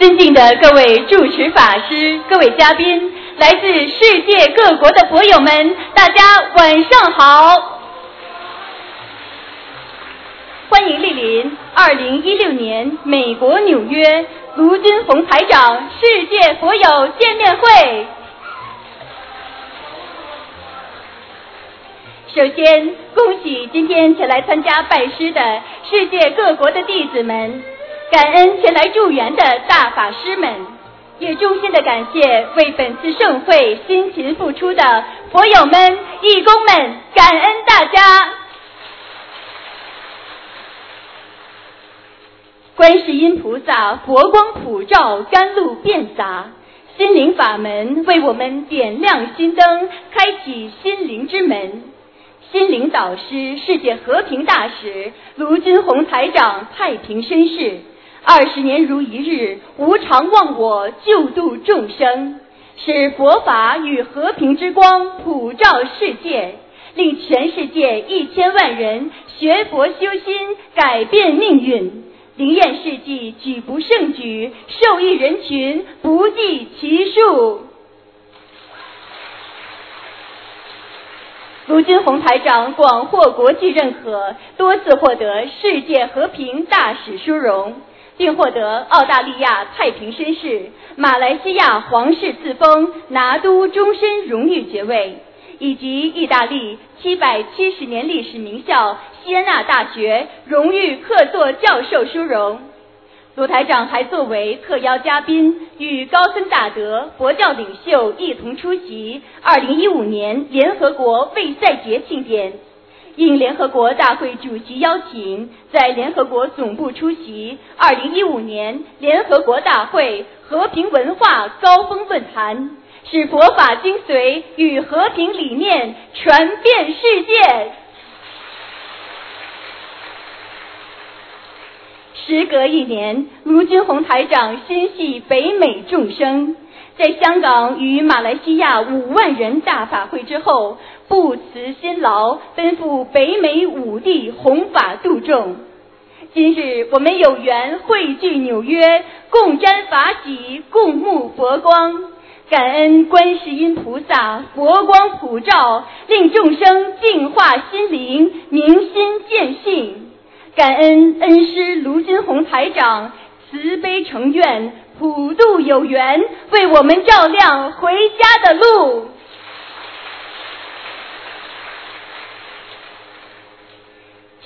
尊敬的各位主持法师、各位嘉宾、来自世界各国的佛友们，大家晚上好！欢迎莅临二零一六年美国纽约卢军宏台长世界佛友见面会。首先，恭喜今天前来参加拜师的世界各国的弟子们。感恩前来助缘的大法师们，也衷心的感谢为本次盛会辛勤付出的佛友们、义工们，感恩大家。观世音菩萨佛光普照，甘露遍洒，心灵法门为我们点亮心灯，开启心灵之门。心灵导师、世界和平大使卢军宏台长，太平绅士。二十年如一日，无常忘我，救度众生，使佛法与和平之光普照世界，令全世界一千万人学佛修心，改变命运。灵验事迹举不胜举，受益人群不计其数。卢军宏台长广获国际认可，多次获得世界和平大使殊荣。并获得澳大利亚太平绅士、马来西亚皇室赐封拿督终身荣誉爵位，以及意大利七百七十年历史名校锡耶纳大学荣誉客座教授殊荣。卢台长还作为特邀嘉宾，与高僧大德、佛教领袖一同出席二零一五年联合国卫赛节庆典。应联合国大会主席邀请，在联合国总部出席二零一五年联合国大会和平文化高峰论坛，使佛法精髓与和平理念传遍世界。时隔一年，卢军宏台长心系北美众生，在香港与马来西亚五万人大法会之后。不辞辛劳，奔赴北美五地弘法度众。今日我们有缘汇聚纽约，共沾法喜，共沐佛光。感恩观世音菩萨佛光普照，令众生净化心灵，明心见性。感恩恩师卢金红台长慈悲成愿，普度有缘，为我们照亮回家的路。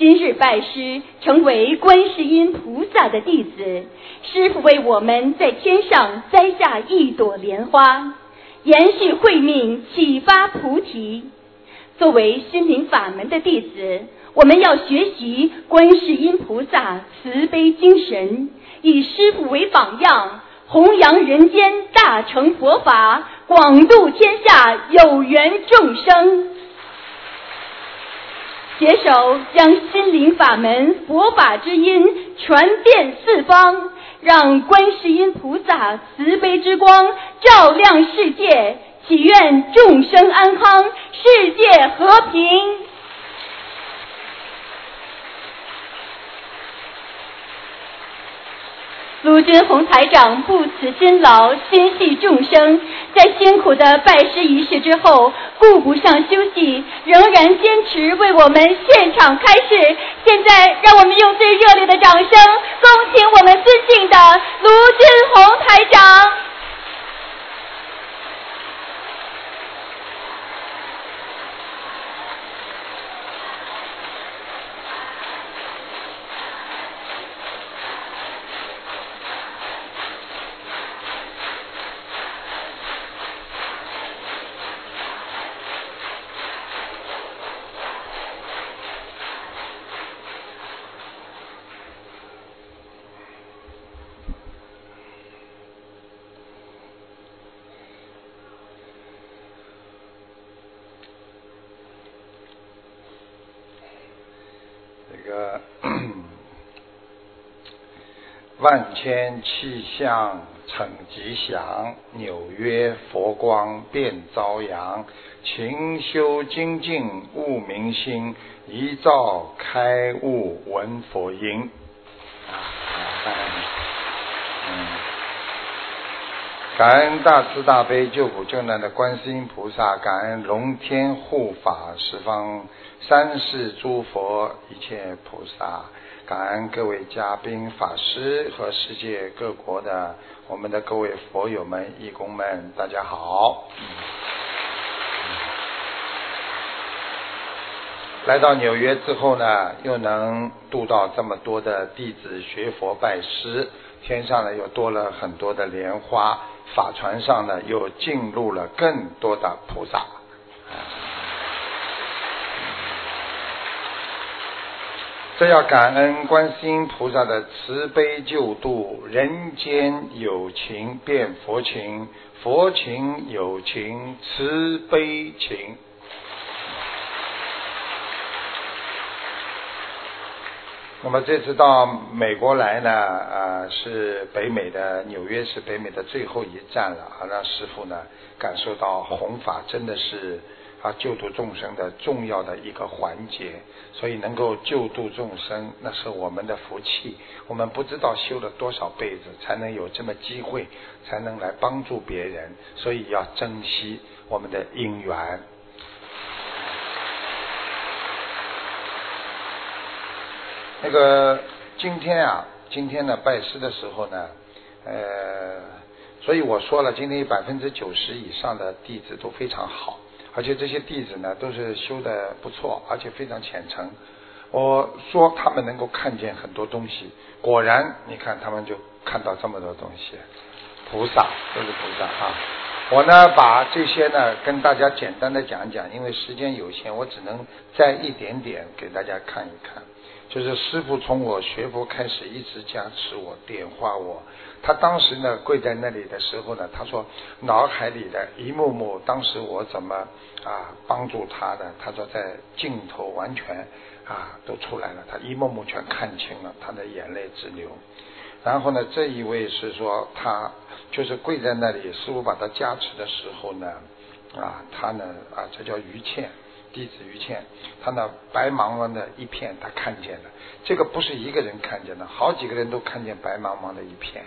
今日拜师，成为观世音菩萨的弟子。师傅为我们在天上栽下一朵莲花，延续慧命，启发菩提。作为心灵法门的弟子，我们要学习观世音菩萨慈悲精神，以师傅为榜样，弘扬人间大乘佛法，广度天下有缘众生。携手将心灵法门、佛法之音传遍四方，让观世音菩萨慈悲之光照亮世界，祈愿众生安康，世界和平。卢军宏台长不辞辛劳，心系众生，在辛苦的拜师仪式之后，顾不上休息，仍然坚持为我们现场开示。现在，让我们用最热烈的掌声，恭请我们尊敬的卢军宏台长。千气象成吉祥，纽约佛光遍朝阳。勤修精进悟明心，一照开悟闻佛音。感恩大慈大悲救苦救难的观世音菩萨，感恩龙天护法十方三世诸佛一切菩萨，感恩各位嘉宾法师和世界各国的我们的各位佛友们、义工们，大家好。来到纽约之后呢，又能度到这么多的弟子学佛拜师，天上呢又多了很多的莲花。法船上呢，又进入了更多的菩萨。这要感恩观世音菩萨的慈悲救度，人间有情变佛情，佛情有情慈悲情。那么这次到美国来呢，啊，是北美的纽约是北美的最后一站了，啊，让师傅呢感受到弘法真的是啊救度众生的重要的一个环节，所以能够救度众生，那是我们的福气。我们不知道修了多少辈子才能有这么机会，才能来帮助别人，所以要珍惜我们的因缘。那个今天啊，今天呢拜师的时候呢，呃，所以我说了，今天百分之九十以上的弟子都非常好，而且这些弟子呢都是修的不错，而且非常虔诚。我说他们能够看见很多东西，果然，你看他们就看到这么多东西，菩萨都是菩萨啊。我呢把这些呢跟大家简单的讲讲，因为时间有限，我只能再一点点给大家看一看。就是师傅从我学佛开始，一直加持我、点化我。他当时呢跪在那里的时候呢，他说脑海里的一幕幕，当时我怎么啊帮助他的？他说在镜头完全啊都出来了，他一幕幕全看清了，他的眼泪直流。然后呢，这一位是说他就是跪在那里，师傅把他加持的时候呢，啊他呢啊这叫于倩。弟子于谦，他那白茫茫的一片，他看见了。这个不是一个人看见的，好几个人都看见白茫茫的一片。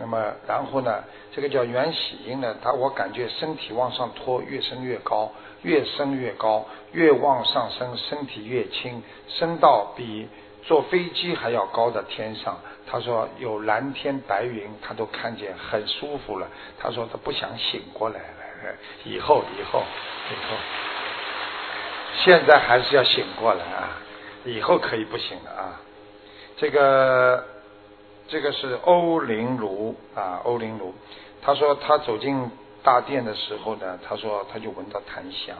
那么，然后呢，这个叫袁喜英呢，他我感觉身体往上拖，越升越高，越升越高，越往上升，身体越轻，升到比坐飞机还要高的天上。他说有蓝天白云，他都看见很舒服了。他说他不想醒过来了，以后以后以后。现在还是要醒过来啊！以后可以不醒了啊！这个这个是欧林如啊，欧林如，他说他走进大殿的时候呢，他说他就闻到檀香，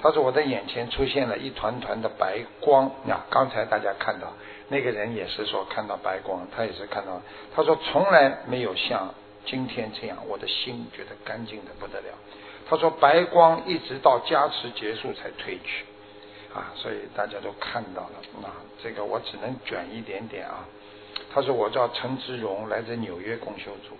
他说我的眼前出现了一团团的白光啊！刚才大家看到那个人也是说看到白光，他也是看到，他说从来没有像今天这样，我的心觉得干净的不得了。他说白光一直到加持结束才退去，啊，所以大家都看到了啊，这个我只能卷一点点啊。他说我叫陈志荣，来自纽约共修组。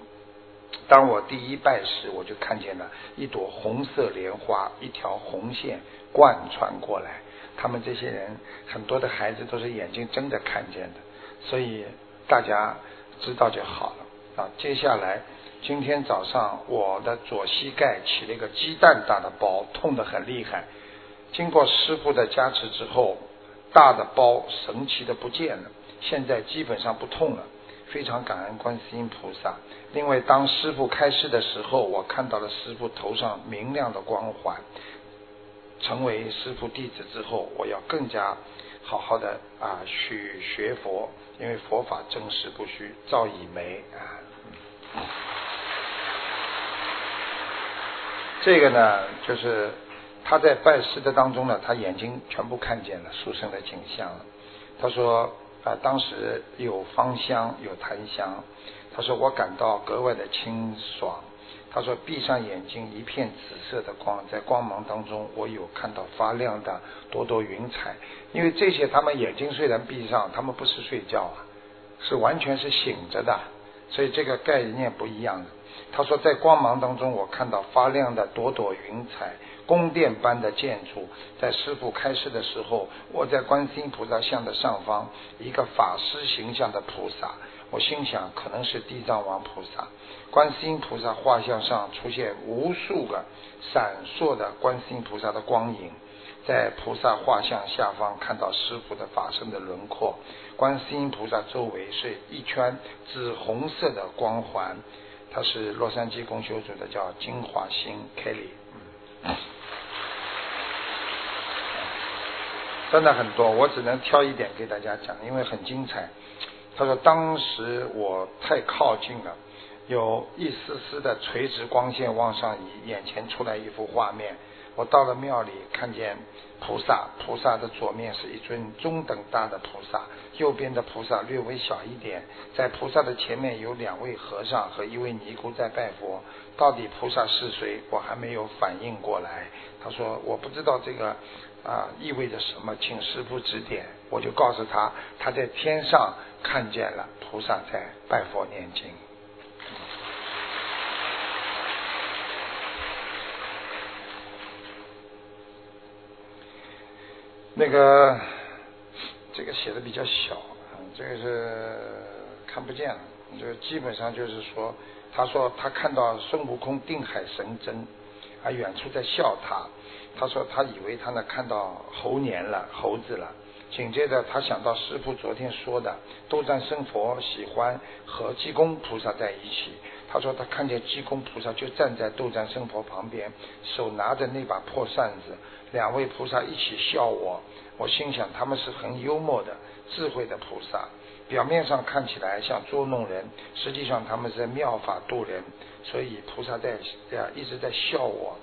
当我第一拜时，我就看见了一朵红色莲花，一条红线贯穿过来。他们这些人很多的孩子都是眼睛睁着看见的，所以大家知道就好了啊。接下来。今天早上，我的左膝盖起了一个鸡蛋大的包，痛得很厉害。经过师傅的加持之后，大的包神奇的不见了，现在基本上不痛了。非常感恩观世音菩萨。另外，当师傅开示的时候，我看到了师傅头上明亮的光环。成为师傅弟子之后，我要更加好好的啊去学佛，因为佛法真实不虚，照以梅啊。这个呢，就是他在拜师的当中呢，他眼睛全部看见了书生的景象了。他说啊，当时有芳香，有檀香。他说我感到格外的清爽。他说闭上眼睛，一片紫色的光，在光芒当中，我有看到发亮的朵朵云彩。因为这些，他们眼睛虽然闭上，他们不是睡觉啊，是完全是醒着的，所以这个概念不一样的。他说，在光芒当中，我看到发亮的朵朵云彩，宫殿般的建筑。在师傅开示的时候，我在观世音菩萨像的上方，一个法师形象的菩萨，我心想可能是地藏王菩萨。观世音菩萨画像上出现无数个闪烁的观世音菩萨的光影，在菩萨画像下方看到师傅的法身的轮廓。观世音菩萨周围是一圈紫红色的光环，他是洛杉矶公修组的，叫金华星 Kelly。真的很多，我只能挑一点给大家讲，因为很精彩。他说当时我太靠近了，有一丝丝的垂直光线往上移，眼前出来一幅画面。我到了庙里，看见菩萨，菩萨的左面是一尊中等大的菩萨，右边的菩萨略微小一点。在菩萨的前面有两位和尚和一位尼姑在拜佛。到底菩萨是谁？我还没有反应过来。他说我不知道这个啊意味着什么，请师傅指点。我就告诉他，他在天上看见了菩萨在拜佛念经。那个这个写的比较小，这个是看不见了。这个基本上就是说，他说他看到孙悟空定海神针，啊，远处在笑他。他说他以为他呢看到猴年了，猴子了。紧接着他想到师傅昨天说的，斗战胜佛喜欢和济公菩萨在一起。他说他看见济公菩萨就站在斗战胜佛旁边，手拿着那把破扇子。两位菩萨一起笑我，我心想他们是很幽默的、智慧的菩萨。表面上看起来像捉弄人，实际上他们是在妙法度人。所以菩萨在啊一直在笑我。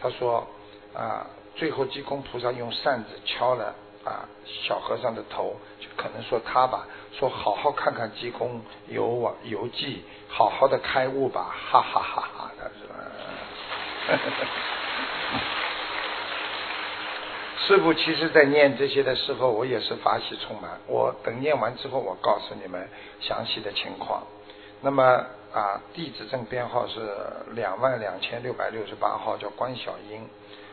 他说啊，最后济公菩萨用扇子敲了啊小和尚的头，就可能说他吧，说好好看看济公游往游记，好好的开悟吧，哈哈哈哈他说。呵呵呵？师傅其实在念这些的时候，我也是法喜充满。我等念完之后，我告诉你们详细的情况。那么啊，地址证编号是两万两千六百六十八号，叫关小英。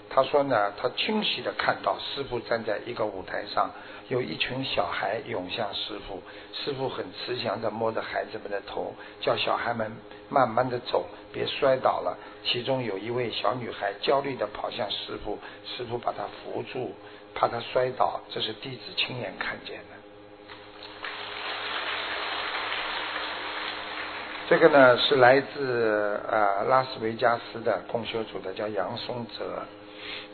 他说呢，他清晰的看到师傅站在一个舞台上，有一群小孩涌向师傅，师傅很慈祥的摸着孩子们的头，叫小孩们慢慢的走，别摔倒了。其中有一位小女孩焦虑的跑向师傅，师傅把她扶住，怕她摔倒。这是弟子亲眼看见的。这个呢是来自呃拉斯维加斯的共修组的，叫杨松泽。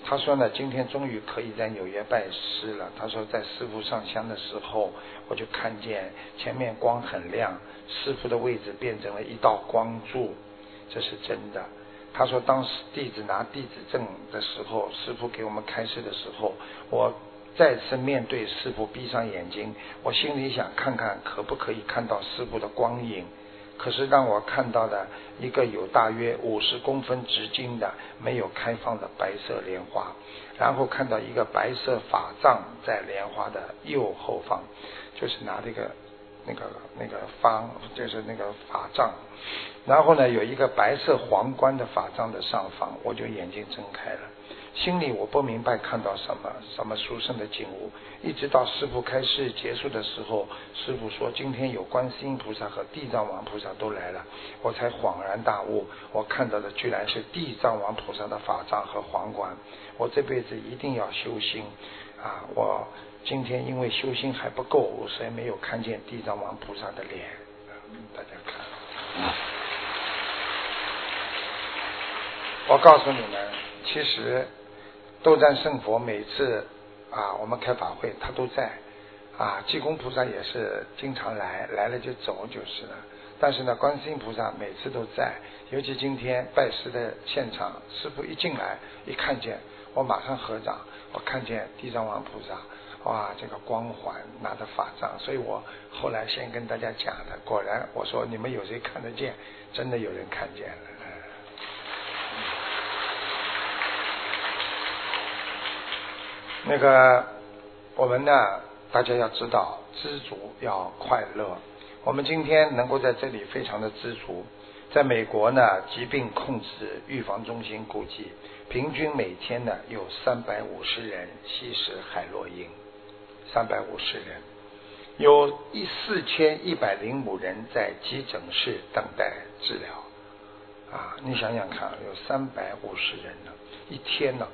他说呢，今天终于可以在纽约拜师了。他说在师傅上香的时候，我就看见前面光很亮，师傅的位置变成了一道光柱，这是真的。他说当时弟子拿弟子证的时候，师傅给我们开示的时候，我再次面对师傅，闭上眼睛，我心里想看看可不可以看到师傅的光影。可是让我看到的一个有大约五十公分直径的没有开放的白色莲花，然后看到一个白色法杖在莲花的右后方，就是拿这个那个那个方，就是那个法杖，然后呢有一个白色皇冠的法杖的上方，我就眼睛睁开了。心里我不明白看到什么什么殊胜的景物，一直到师傅开示结束的时候，师傅说今天有观世音菩萨和地藏王菩萨都来了，我才恍然大悟，我看到的居然是地藏王菩萨的法杖和皇冠，我这辈子一定要修心啊！我今天因为修心还不够，所以没有看见地藏王菩萨的脸，大家看，我告诉你们，其实。斗战胜佛每次啊，我们开法会他都在啊，济公菩萨也是经常来，来了就走就是了。但是呢，观世音菩萨每次都在，尤其今天拜师的现场，师傅一进来一看见，我马上合掌，我看见地藏王菩萨，哇，这个光环拿着法杖，所以我后来先跟大家讲的，果然我说你们有谁看得见？真的有人看见了。那个，我们呢，大家要知道，知足要快乐。我们今天能够在这里非常的知足。在美国呢，疾病控制预防中心估计，平均每天呢有三百五十人吸食海洛因，三百五十人。有一四千一百零五人在急诊室等待治疗。啊，你想想看，有三百五十人呢，一天呢，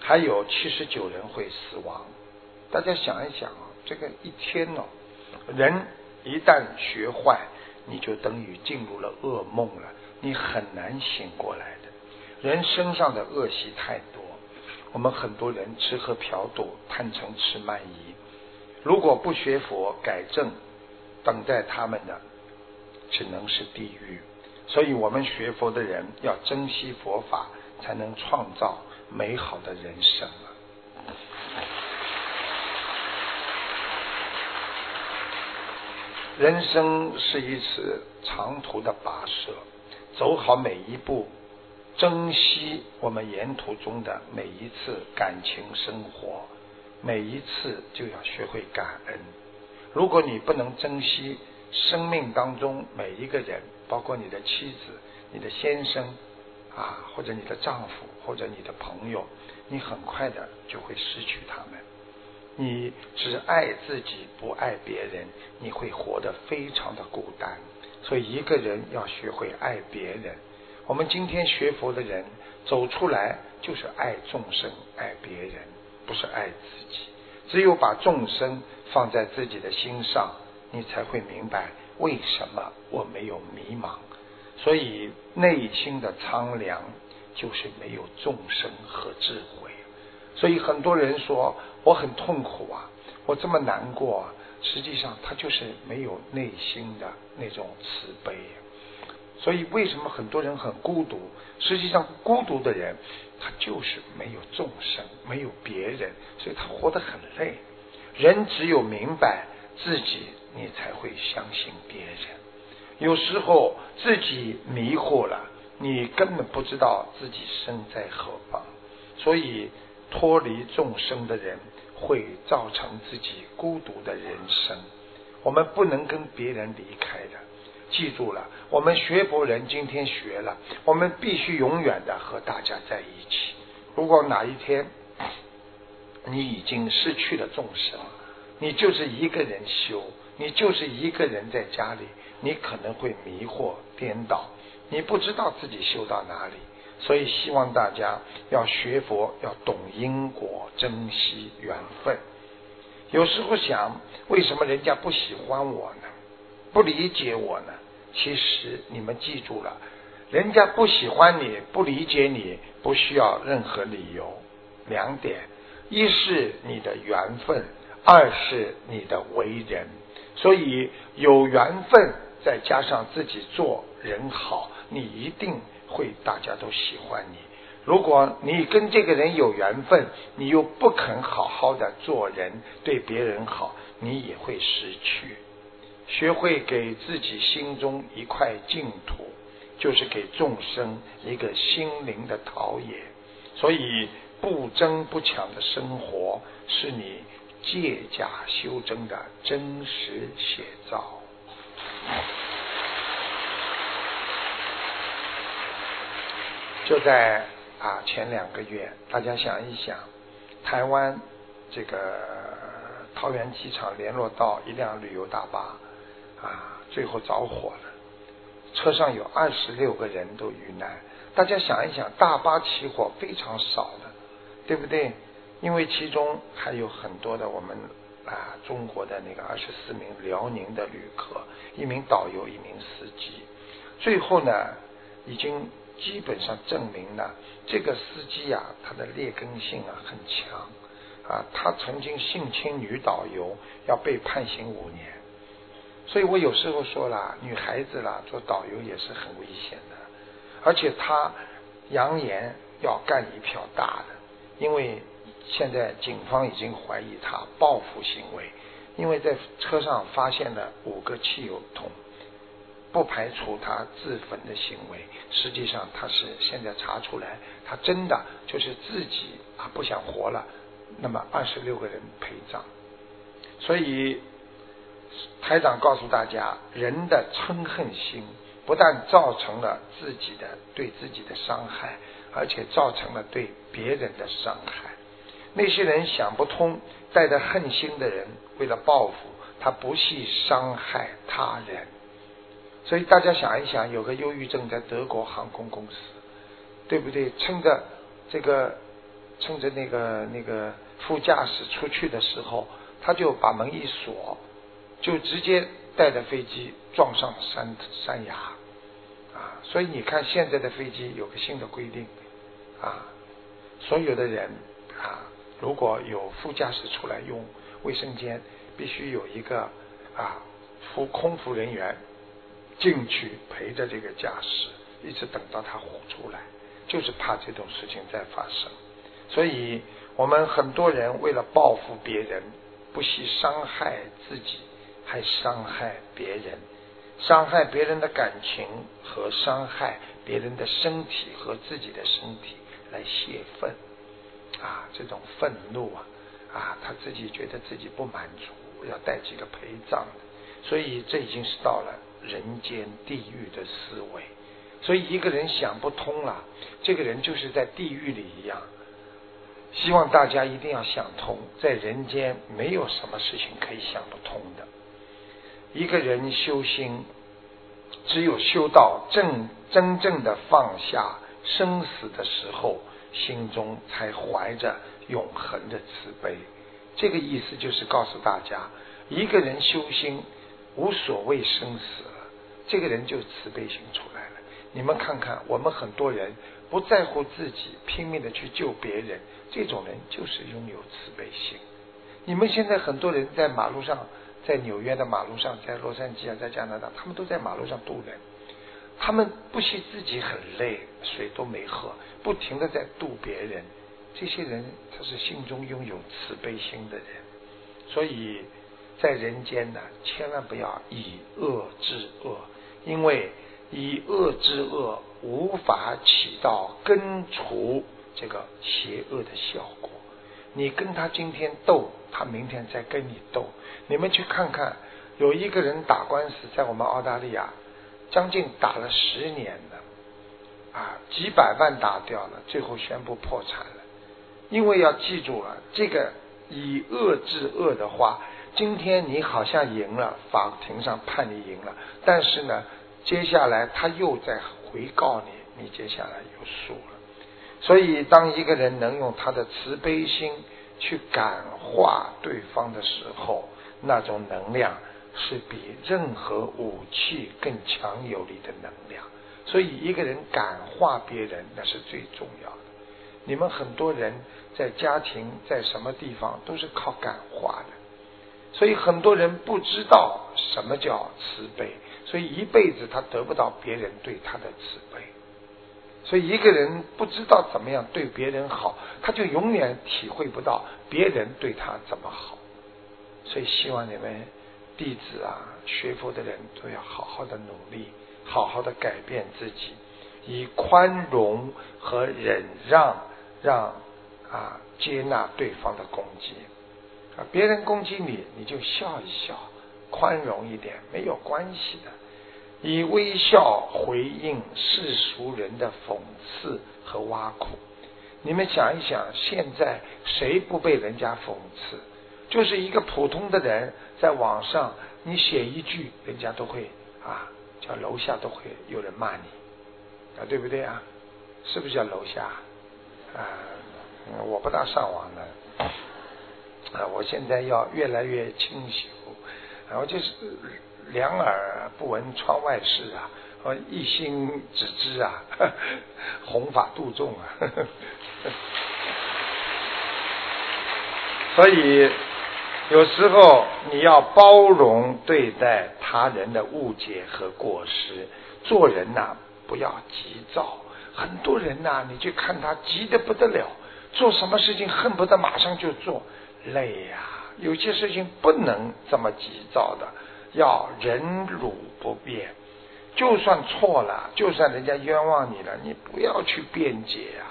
还有七十九人会死亡。大家想一想啊，这个一天呢，人一旦学坏，你就等于进入了噩梦了，你很难醒过来的。人身上的恶习太多，我们很多人吃喝嫖赌、贪嗔痴慢疑。如果不学佛改正，等待他们的只能是地狱。所以我们学佛的人要珍惜佛法，才能创造美好的人生啊！人生是一次长途的跋涉，走好每一步，珍惜我们沿途中的每一次感情生活。每一次就要学会感恩。如果你不能珍惜生命当中每一个人，包括你的妻子、你的先生啊，或者你的丈夫，或者你的朋友，你很快的就会失去他们。你只爱自己，不爱别人，你会活得非常的孤单。所以，一个人要学会爱别人。我们今天学佛的人走出来，就是爱众生，爱别人。不是爱自己，只有把众生放在自己的心上，你才会明白为什么我没有迷茫。所以内心的苍凉，就是没有众生和智慧。所以很多人说我很痛苦啊，我这么难过，啊实际上他就是没有内心的那种慈悲。所以，为什么很多人很孤独？实际上，孤独的人他就是没有众生，没有别人，所以他活得很累。人只有明白自己，你才会相信别人。有时候自己迷惑了，你根本不知道自己身在何方。所以，脱离众生的人会造成自己孤独的人生。我们不能跟别人离开的。记住了，我们学佛人今天学了，我们必须永远的和大家在一起。如果哪一天你已经失去了众生，你就是一个人修，你就是一个人在家里，你可能会迷惑颠倒，你不知道自己修到哪里。所以希望大家要学佛，要懂因果，珍惜缘分。有时候想，为什么人家不喜欢我呢？不理解我呢？其实你们记住了，人家不喜欢你不理解你，不需要任何理由。两点：一是你的缘分，二是你的为人。所以有缘分，再加上自己做人好，你一定会大家都喜欢你。如果你跟这个人有缘分，你又不肯好好的做人，对别人好，你也会失去。学会给自己心中一块净土，就是给众生一个心灵的陶冶。所以不争不抢的生活，是你借假修真的真实写照。就在啊前两个月，大家想一想，台湾这个桃园机场联络到一辆旅游大巴。啊，最后着火了，车上有二十六个人都遇难。大家想一想，大巴起火非常少的，对不对？因为其中还有很多的我们啊中国的那个二十四名辽宁的旅客，一名导游，一名司机。最后呢，已经基本上证明了这个司机呀，他的劣根性啊很强啊，他曾经性侵女导游，要被判刑五年。所以我有时候说了，女孩子啦做导游也是很危险的，而且她扬言要干一票大的，因为现在警方已经怀疑他报复行为，因为在车上发现了五个汽油桶，不排除他自焚的行为，实际上他是现在查出来，他真的就是自己啊不想活了，那么二十六个人陪葬，所以。台长告诉大家，人的嗔恨心不但造成了自己的对自己的伤害，而且造成了对别人的伤害。那些人想不通，带着恨心的人，为了报复，他不惜伤害他人。所以大家想一想，有个忧郁症在德国航空公司，对不对？趁着这个，趁着那个那个副驾驶出去的时候，他就把门一锁，就直接带着飞机撞上山山崖啊！所以你看，现在的飞机有个新的规定啊，所有的人啊，如果有副驾驶出来用卫生间，必须有一个啊服空服人员。进去陪着这个驾驶，一直等到他活出来，就是怕这种事情再发生。所以，我们很多人为了报复别人，不惜伤害自己，还伤害别人，伤害别人的感情和伤害别人的身体和自己的身体来泄愤啊！这种愤怒啊啊，他自己觉得自己不满足，要带几个陪葬，所以这已经是到了。人间地狱的思维，所以一个人想不通了，这个人就是在地狱里一样。希望大家一定要想通，在人间没有什么事情可以想不通的。一个人修心，只有修到正真正的放下生死的时候，心中才怀着永恒的慈悲。这个意思就是告诉大家，一个人修心无所谓生死。这个人就慈悲心出来了。你们看看，我们很多人不在乎自己，拼命的去救别人，这种人就是拥有慈悲心。你们现在很多人在马路上，在纽约的马路上，在洛杉矶啊，在加拿大，他们都在马路上渡人，他们不惜自己很累，水都没喝，不停的在渡别人。这些人他是心中拥有慈悲心的人，所以在人间呢，千万不要以恶制恶。因为以恶制恶，无法起到根除这个邪恶的效果。你跟他今天斗，他明天再跟你斗。你们去看看，有一个人打官司，在我们澳大利亚，将近打了十年的，啊，几百万打掉了，最后宣布破产了。因为要记住了，这个以恶制恶的话。今天你好像赢了，法庭上判你赢了，但是呢，接下来他又在回告你，你接下来又输了。所以，当一个人能用他的慈悲心去感化对方的时候，那种能量是比任何武器更强有力的能量。所以，一个人感化别人，那是最重要的。你们很多人在家庭在什么地方都是靠感化的。所以很多人不知道什么叫慈悲，所以一辈子他得不到别人对他的慈悲。所以一个人不知道怎么样对别人好，他就永远体会不到别人对他怎么好。所以希望你们弟子啊，学佛的人都要好好的努力，好好的改变自己，以宽容和忍让，让啊接纳对方的攻击。啊，别人攻击你，你就笑一笑，宽容一点，没有关系的。以微笑回应世俗人的讽刺和挖苦。你们想一想，现在谁不被人家讽刺？就是一个普通的人，在网上你写一句，人家都会啊，叫楼下都会有人骂你啊，对不对啊？是不是叫楼下？啊，我不大上网的。啊，我现在要越来越清修，然后就是两耳不闻窗外事啊，一心只知啊，弘法度众啊。所以有时候你要包容对待他人的误解和过失，做人呐不要急躁。很多人呐，你去看他急得不得了，做什么事情恨不得马上就做。累呀，有些事情不能这么急躁的，要忍辱不变。就算错了，就算人家冤枉你了，你不要去辩解呀，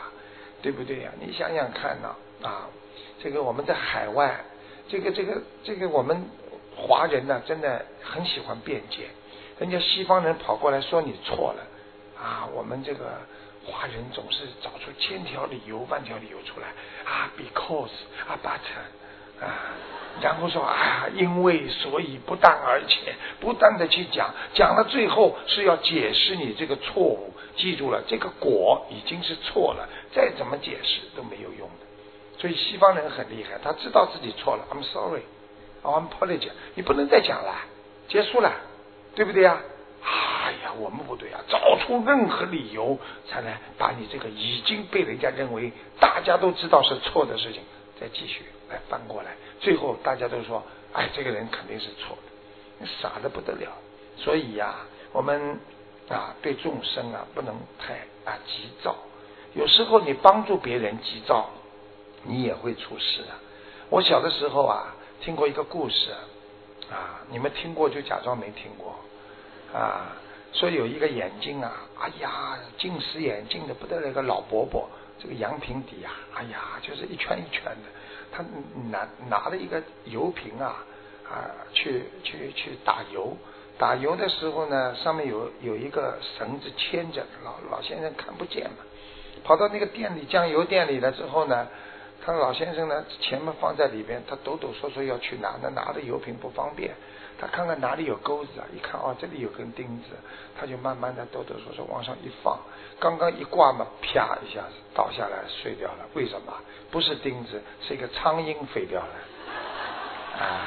对不对呀？你想想看呐，啊，这个我们在海外，这个这个这个我们华人呢，真的很喜欢辩解。人家西方人跑过来说你错了，啊，我们这个华人总是找出千条理由万条理由出来啊，because 啊，but。啊，然后说啊，因为所以不但而且不断的去讲，讲到最后是要解释你这个错误。记住了，这个果已经是错了，再怎么解释都没有用的。所以西方人很厉害，他知道自己错了。I'm sorry，I'm apology。你不能再讲了，结束了，对不对呀？哎呀，我们不对啊，找出任何理由才能把你这个已经被人家认为大家都知道是错的事情再继续来翻过来。最后大家都说，哎，这个人肯定是错的，你傻的不得了。所以呀，我们啊，对众生啊，不能太啊急躁。有时候你帮助别人急躁。你也会出事啊。我小的时候啊，听过一个故事啊，你们听过就假装没听过啊。说有一个眼睛啊，哎呀，近视眼镜的不得了，一个老伯伯，这个羊平底啊，哎呀，就是一圈一圈的。他拿拿了一个油瓶啊啊，去去去打油。打油的时候呢，上面有有一个绳子牵着，老老先生看不见嘛。跑到那个店里酱油店里了之后呢。他老先生呢，钱嘛放在里边，他抖抖嗦嗦要去拿，那拿的油瓶不方便。他看看哪里有钩子啊，一看哦，这里有根钉子，他就慢慢的抖抖嗦嗦往上一放，刚刚一挂嘛，啪一下子倒下来碎掉了。为什么？不是钉子，是一个苍蝇飞掉了。啊，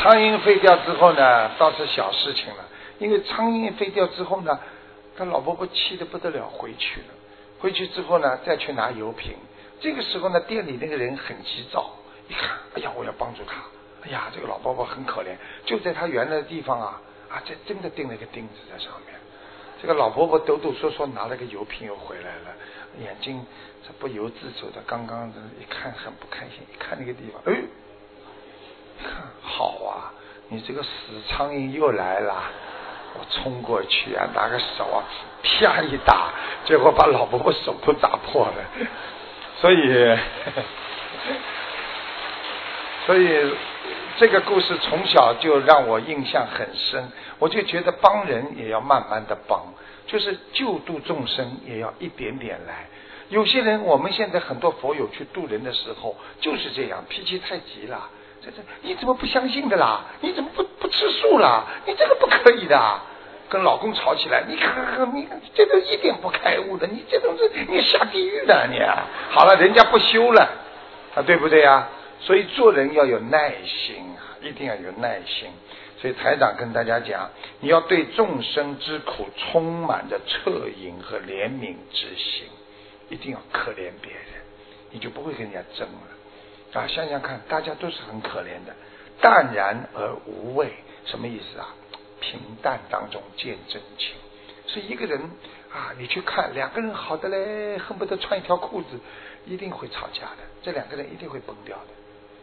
苍蝇飞掉之后呢，倒是小事情了，因为苍蝇飞掉之后呢，他老婆婆气得不得了，回去了。回去之后呢，再去拿油瓶。这个时候呢，店里那个人很急躁，一看，哎呀，我要帮助他。哎呀，这个老伯伯很可怜，就在他原来的地方啊，啊，这真的钉了一个钉子在上面。这个老伯伯抖抖嗦嗦拿了个油瓶又回来了，眼睛这不由自主的，刚刚的一看很不开心，一看那个地方，哎，看好啊，你这个死苍蝇又来了。我冲过去啊，拿个手啊，啪一打，结果把老婆婆手都打破了。所以，所以这个故事从小就让我印象很深。我就觉得帮人也要慢慢的帮，就是救度众生也要一点点来。有些人，我们现在很多佛友去度人的时候就是这样，脾气太急了。这这，你怎么不相信的啦？你怎么不不吃素啦？你这个不可以的，跟老公吵起来，你看看你这个一点不开悟的，你这种是你下地狱的你。好了，人家不修了啊，对不对呀？所以做人要有耐心啊，一定要有耐心。所以台长跟大家讲，你要对众生之苦充满着恻隐和怜悯之心，一定要可怜别人，你就不会跟人家争了。啊，想想看，大家都是很可怜的，淡然而无畏，什么意思啊？平淡当中见真情。是一个人啊，你去看两个人好的嘞，恨不得穿一条裤子，一定会吵架的，这两个人一定会崩掉的。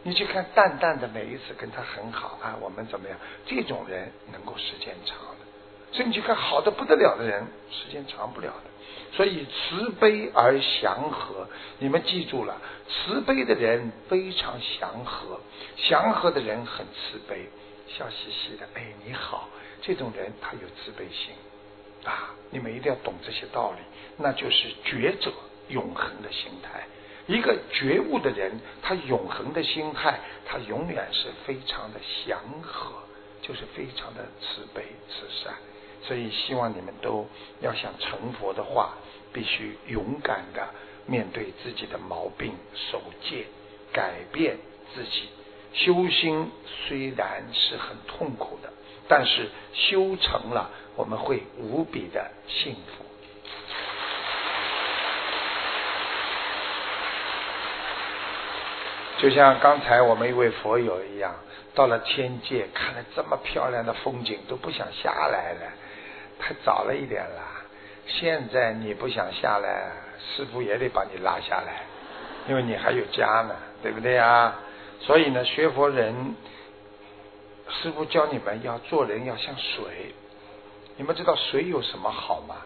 你去看淡淡的每一次跟他很好啊，我们怎么样？这种人能够时间长的。所以你去看好的不得了的人，时间长不了的。所以慈悲而祥和，你们记住了，慈悲的人非常祥和，祥和的人很慈悲，笑嘻嘻的。哎，你好，这种人他有慈悲心啊！你们一定要懂这些道理，那就是觉者永恒的心态。一个觉悟的人，他永恒的心态，他永远是非常的祥和，就是非常的慈悲慈善。所以希望你们都要想成佛的话，必须勇敢的面对自己的毛病，守戒，改变自己。修心虽然是很痛苦的，但是修成了，我们会无比的幸福。就像刚才我们一位佛友一样，到了天界，看了这么漂亮的风景，都不想下来了。太早了一点了，现在你不想下来，师傅也得把你拉下来，因为你还有家呢，对不对啊？所以呢，学佛人，师傅教你们要做人要像水，你们知道水有什么好吗？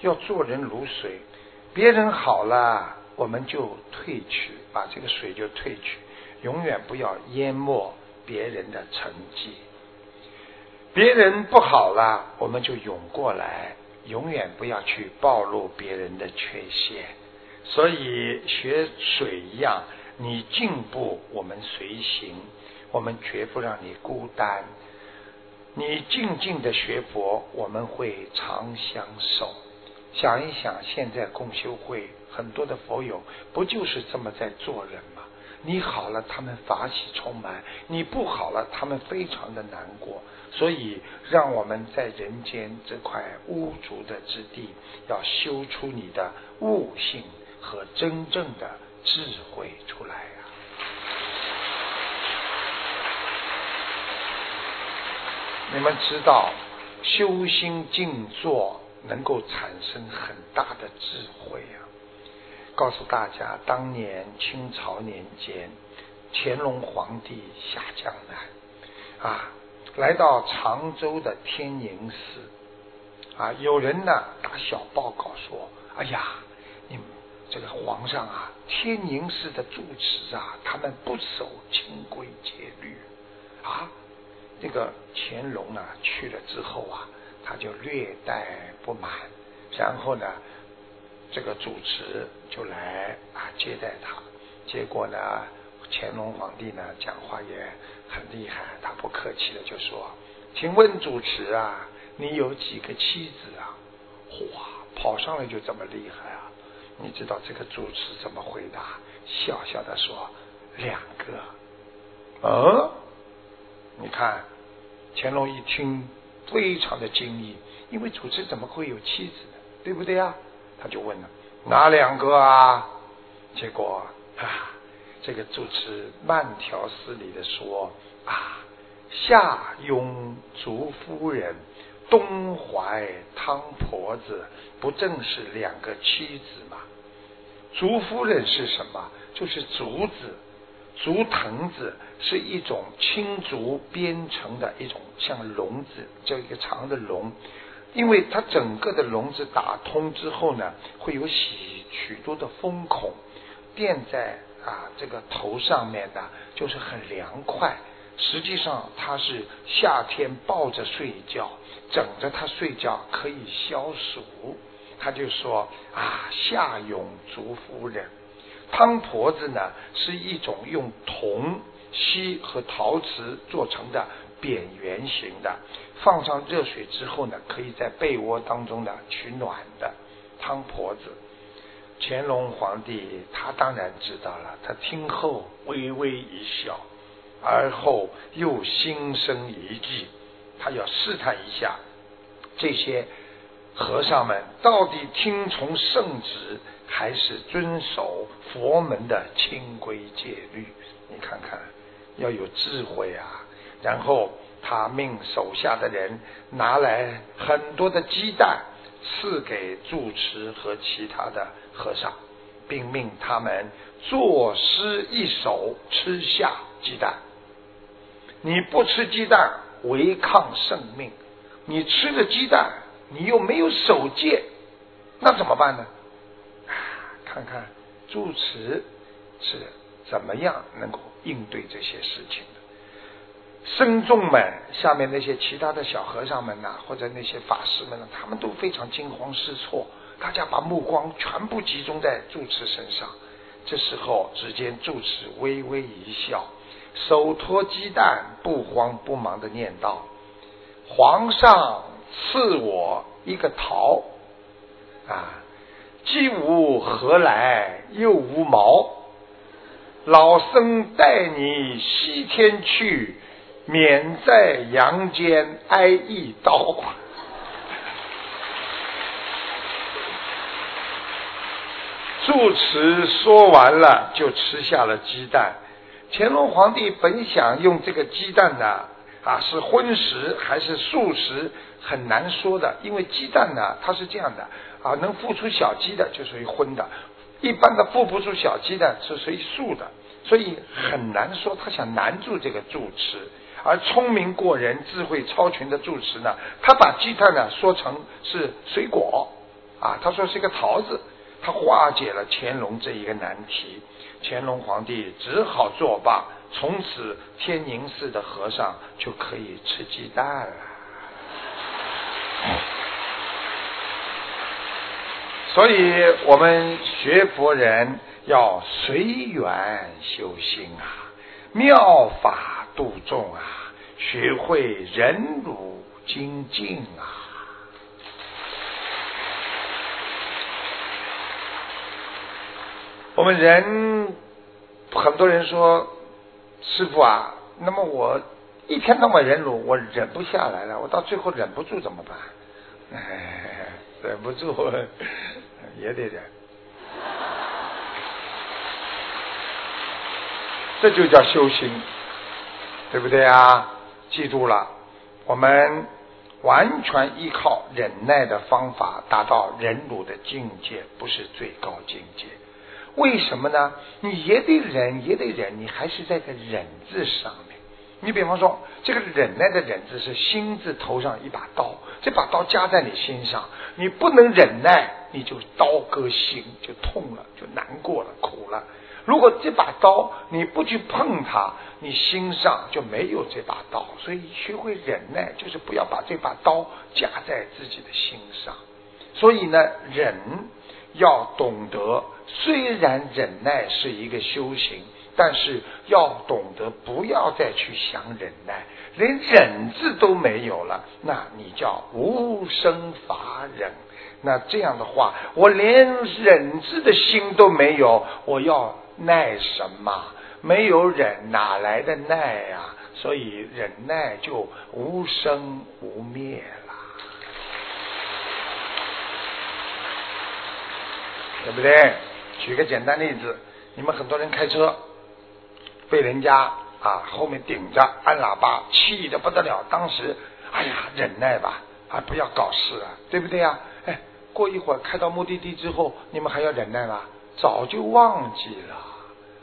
要做人如水，别人好了，我们就退去，把这个水就退去，永远不要淹没别人的成绩。别人不好了，我们就涌过来，永远不要去暴露别人的缺陷。所以学水一样，你进步，我们随行，我们绝不让你孤单。你静静的学佛，我们会常相守。想一想，现在共修会很多的佛友，不就是这么在做人吗？你好了，他们法喜充满；你不好了，他们非常的难过。所以，让我们在人间这块污浊的之地，要修出你的悟性和真正的智慧出来呀！你们知道，修心静坐能够产生很大的智慧啊！告诉大家，当年清朝年间，乾隆皇帝下江南啊。来到常州的天宁寺啊，有人呢打小报告说：“哎呀，你这个皇上啊，天宁寺的住持啊，他们不守清规戒律啊。”这个乾隆呢去了之后啊，他就略带不满，然后呢，这个主持就来啊接待他，结果呢，乾隆皇帝呢讲话也。很厉害，他不客气的就说：“请问主持啊，你有几个妻子啊？”哇，跑上来就这么厉害啊！你知道这个主持怎么回答？笑笑的说：“两个。”嗯，你看，乾隆一听非常的惊异，因为主持怎么会有妻子呢？对不对呀？他就问了：“哪两个啊？”结果啊。这个主持慢条斯理的说啊，夏庸竹夫人，东怀汤婆子，不正是两个妻子吗？竹夫人是什么？就是竹子，竹藤子是一种青竹编成的一种像笼子，叫一个长的笼，因为它整个的笼子打通之后呢，会有许许多的风孔垫在。啊，这个头上面的就是很凉快。实际上，他是夏天抱着睡觉，枕着他睡觉可以消暑。他就说啊，夏永竹夫人，汤婆子呢是一种用铜、锡和陶瓷做成的扁圆形的，放上热水之后呢，可以在被窝当中呢取暖的汤婆子。乾隆皇帝他当然知道了，他听后微微一笑，而后又心生一计，他要试探一下这些和尚们到底听从圣旨，还是遵守佛门的清规戒律。你看看，要有智慧啊！然后他命手下的人拿来很多的鸡蛋。赐给住持和其他的和尚，并命他们作诗一首，吃下鸡蛋。你不吃鸡蛋，违抗圣命；你吃了鸡蛋，你又没有守戒，那怎么办呢？看看住持是怎么样能够应对这些事情的。僧众们下面那些其他的小和尚们呐，或者那些法师们呢，他们都非常惊慌失措，大家把目光全部集中在住持身上。这时候，只见住持微微一笑，手托鸡蛋，不慌不忙的念道：“皇上赐我一个桃，啊，既无何来，又无毛，老僧带你西天去。”免在阳间挨一刀。住持说完了，就吃下了鸡蛋。乾隆皇帝本想用这个鸡蛋呢，啊，是荤食还是素食，很难说的。因为鸡蛋呢，它是这样的啊，能孵出小鸡的就属于荤的，一般的孵不出小鸡的是属于素的，所以很难说。他想难住这个住持。而聪明过人、智慧超群的住持呢，他把鸡蛋呢说成是水果啊，他说是一个桃子，他化解了乾隆这一个难题。乾隆皇帝只好作罢，从此天宁寺的和尚就可以吃鸡蛋了。所以我们学佛人要随缘修心啊，妙法度众啊，学会忍辱精进啊。我们人很多人说，师傅啊，那么我一天到晚忍辱，我忍不下来了，我到最后忍不住怎么办？哎，忍不住也得忍。这就叫修行，对不对啊？记住了，我们完全依靠忍耐的方法达到忍辱的境界，不是最高境界。为什么呢？你也得忍，也得忍，你还是在个忍字上面。你比方说，这个忍耐的忍字是心字头上一把刀，这把刀夹在你心上，你不能忍耐，你就刀割心，就痛了，就难过了，苦了。如果这把刀你不去碰它，你心上就没有这把刀。所以学会忍耐，就是不要把这把刀夹在自己的心上。所以呢，忍要懂得，虽然忍耐是一个修行，但是要懂得不要再去想忍耐，连忍字都没有了，那你叫无生法忍。那这样的话，我连忍字的心都没有，我要。耐什么？没有忍，哪来的耐呀？所以忍耐就无生无灭了，对不对？举个简单例子，你们很多人开车被人家啊后面顶着按喇叭，气的不得了。当时哎呀，忍耐吧，啊不要搞事啊，对不对呀？哎，过一会儿开到目的地之后，你们还要忍耐吗？早就忘记了，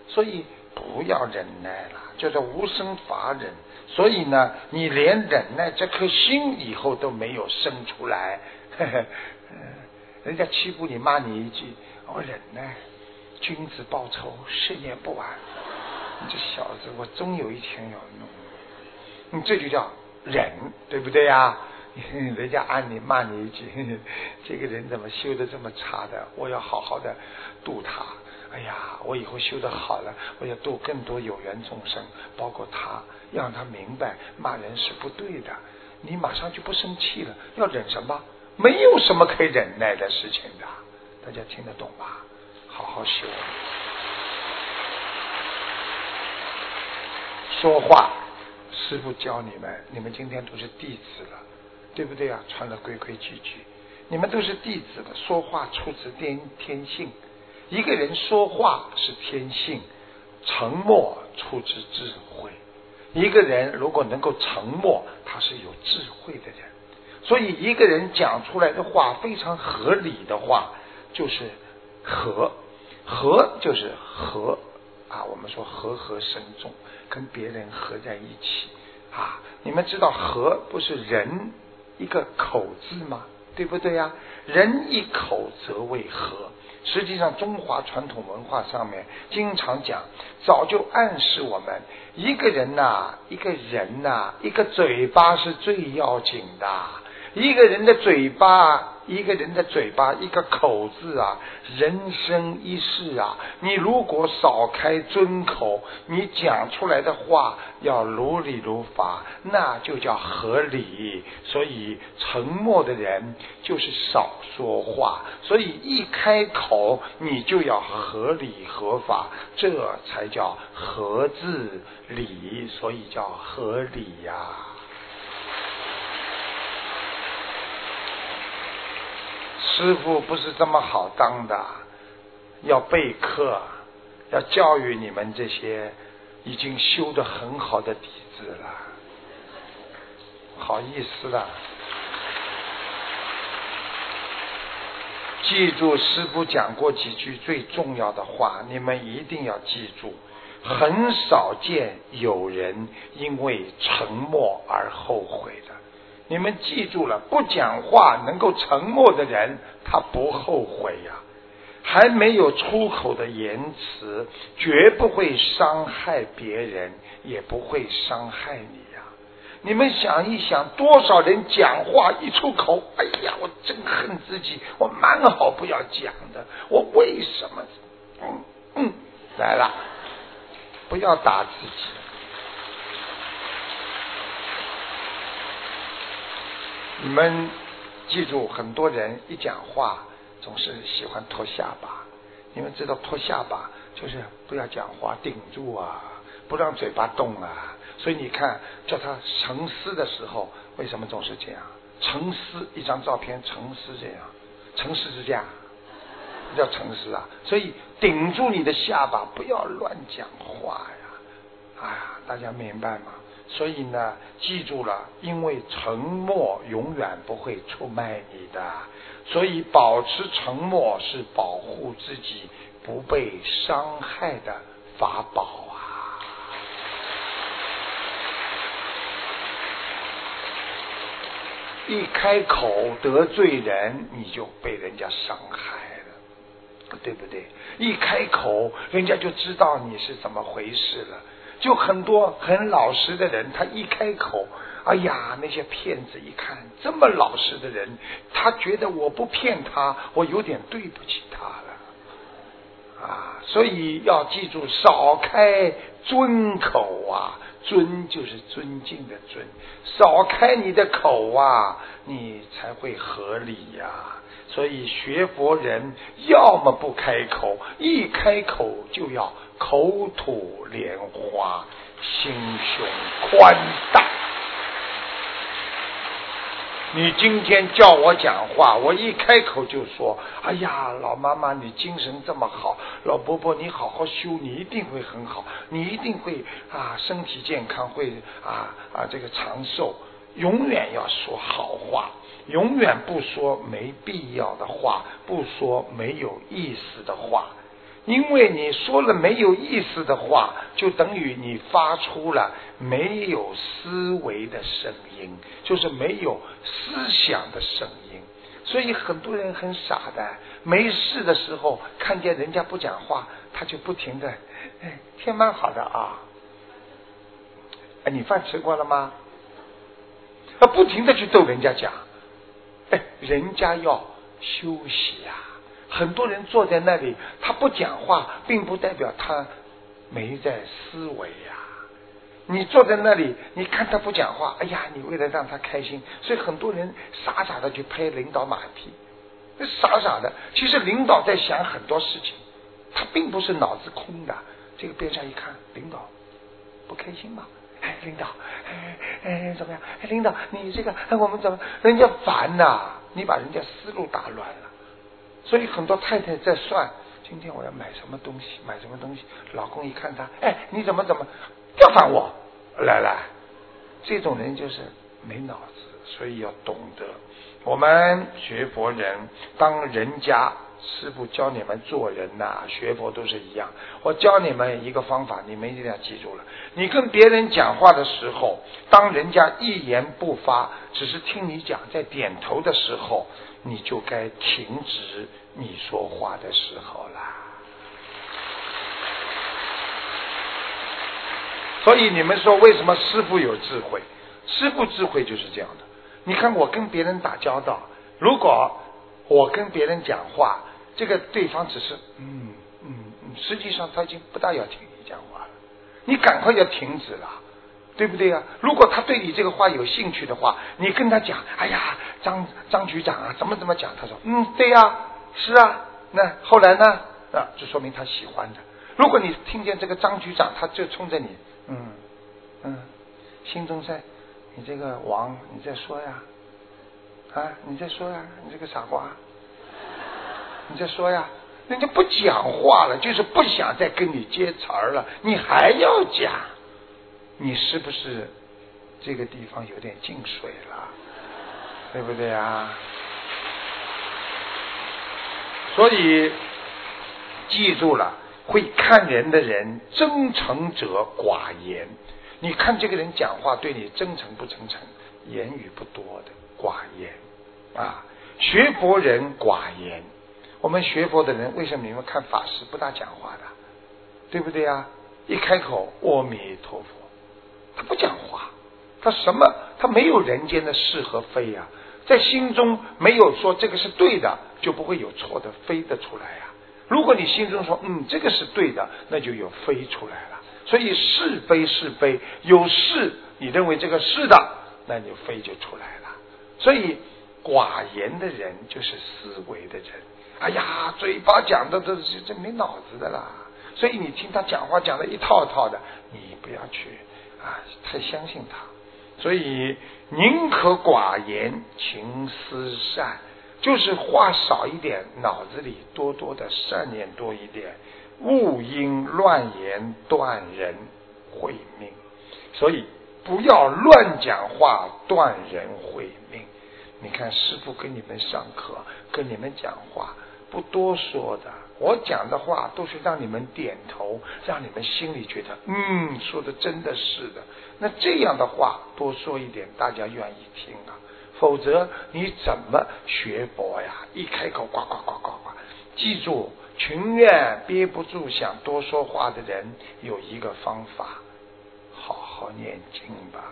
所以不要忍耐了，叫做无生法忍。所以呢，你连忍耐这颗心以后都没有生出来。人家欺负你，骂你一句，我忍耐。君子报仇，十年不晚。你这小子，我终有一天要弄。你这就叫忍，对不对呀？人家按你骂你一句，这个人怎么修的这么差的？我要好好的度他。哎呀，我以后修的好了，我要度更多有缘众生，包括他，让他明白骂人是不对的。你马上就不生气了，要忍什么？没有什么可以忍耐的事情的。大家听得懂吧？好好修。说话，师傅教你们，你们今天都是弟子了。对不对啊？穿的规规矩矩，你们都是弟子了。说话出自天天性，一个人说话是天性，沉默出自智慧。一个人如果能够沉默，他是有智慧的人。所以一个人讲出来的话非常合理的话，就是和和就是和啊。我们说和和声众，跟别人合在一起啊。你们知道和不是人。一个口字吗，对不对呀？人一口则为和。实际上，中华传统文化上面经常讲，早就暗示我们，一个人呐，一个人呐，一个嘴巴是最要紧的。一个人的嘴巴，一个人的嘴巴，一个口字啊，人生一世啊，你如果少开尊口，你讲出来的话要如理如法，那就叫合理。所以沉默的人就是少说话，所以一开口你就要合理合法，这才叫合字理，所以叫合理呀。师傅不是这么好当的，要备课，要教育你们这些已经修的很好的弟子了。好意思了，记住师傅讲过几句最重要的话，你们一定要记住。很少见有人因为沉默而后悔的。你们记住了，不讲话能够沉默的人，他不后悔呀。还没有出口的言辞，绝不会伤害别人，也不会伤害你呀。你们想一想，多少人讲话一出口，哎呀，我真恨自己，我蛮好不要讲的，我为什么？嗯嗯来了，不要打自己。你们记住，很多人一讲话总是喜欢托下巴。你们知道托下巴就是不要讲话，顶住啊，不让嘴巴动啊。所以你看，叫他沉思的时候，为什么总是这样？沉思一张照片，沉思这样，沉思是这样，叫沉思啊。所以顶住你的下巴，不要乱讲话呀！哎呀，大家明白吗？所以呢，记住了，因为沉默永远不会出卖你的，所以保持沉默是保护自己不被伤害的法宝啊！一开口得罪人，你就被人家伤害了，对不对？一开口，人家就知道你是怎么回事了。就很多很老实的人，他一开口，哎呀，那些骗子一看这么老实的人，他觉得我不骗他，我有点对不起他了，啊，所以要记住，少开尊口啊，尊就是尊敬的尊，少开你的口啊，你才会合理呀。所以学佛人要么不开口，一开口就要。口吐莲花，心胸宽大。你今天叫我讲话，我一开口就说：“哎呀，老妈妈，你精神这么好，老伯伯，你好好修，你一定会很好，你一定会啊，身体健康，会啊啊这个长寿。永远要说好话，永远不说没必要的话，不说没有意思的话。”因为你说了没有意思的话，就等于你发出了没有思维的声音，就是没有思想的声音。所以很多人很傻的，没事的时候看见人家不讲话，他就不停的，哎，天蛮好的啊，哎，你饭吃过了吗？他不停的去逗人家讲，哎，人家要休息呀。很多人坐在那里，他不讲话，并不代表他没在思维呀。你坐在那里，你看他不讲话，哎呀，你为了让他开心，所以很多人傻傻的去拍领导马屁，傻傻的。其实领导在想很多事情，他并不是脑子空的。这个边上一看，领导不开心嘛？哎，领导，哎哎怎么样？哎，领导，你这个我们怎么？人家烦呐，你把人家思路打乱了。所以很多太太在算，今天我要买什么东西，买什么东西。老公一看他，哎，你怎么怎么，不要烦我，来来，这种人就是没脑子，所以要懂得。我们学佛人，当人家师傅教你们做人呐，学佛都是一样。我教你们一个方法，你们一定要记住了。你跟别人讲话的时候，当人家一言不发，只是听你讲，在点头的时候。你就该停止你说话的时候啦。所以你们说为什么师傅有智慧？师傅智慧就是这样的。你看我跟别人打交道，如果我跟别人讲话，这个对方只是嗯嗯嗯，实际上他已经不大要听你讲话了，你赶快要停止了。对不对呀？如果他对你这个话有兴趣的话，你跟他讲，哎呀，张张局长啊，怎么怎么讲？他说，嗯，对呀，是啊。那后来呢？啊，就说明他喜欢的。如果你听见这个张局长，他就冲着你，嗯嗯，心中在，你这个王，你在说呀，啊，你在说呀，你这个傻瓜，你在说呀，人家不讲话了，就是不想再跟你接茬了，你还要讲。你是不是这个地方有点进水了？对不对啊？所以记住了，会看人的人，真诚者寡言。你看这个人讲话对你真诚不真诚？言语不多的寡言啊。学佛人寡言。我们学佛的人，为什么你们看法师不大讲话的？对不对啊？一开口，阿弥陀佛。他不讲话，他什么？他没有人间的是和非呀，在心中没有说这个是对的，就不会有错的飞得出来呀。如果你心中说嗯这个是对的，那就有非出来了。所以是非是非，有是你认为这个是的，那你非就出来了。所以寡言的人就是思维的人。哎呀，嘴巴讲的都是这没脑子的啦。所以你听他讲话讲的一套套的，你不要去啊太相信他。所以宁可寡言，勤思善，就是话少一点，脑子里多多的善念多一点。勿因乱言断人慧命，所以不要乱讲话断人慧命。你看师傅跟你们上课，跟你们讲话不多说的，我讲的话都是让你们点头，让你们心里觉得嗯，说的真的是的。那这样的话多说一点，大家愿意听啊。否则你怎么学佛呀？一开口呱呱呱呱呱，记住。情愿憋不住想多说话的人，有一个方法，好好念经吧。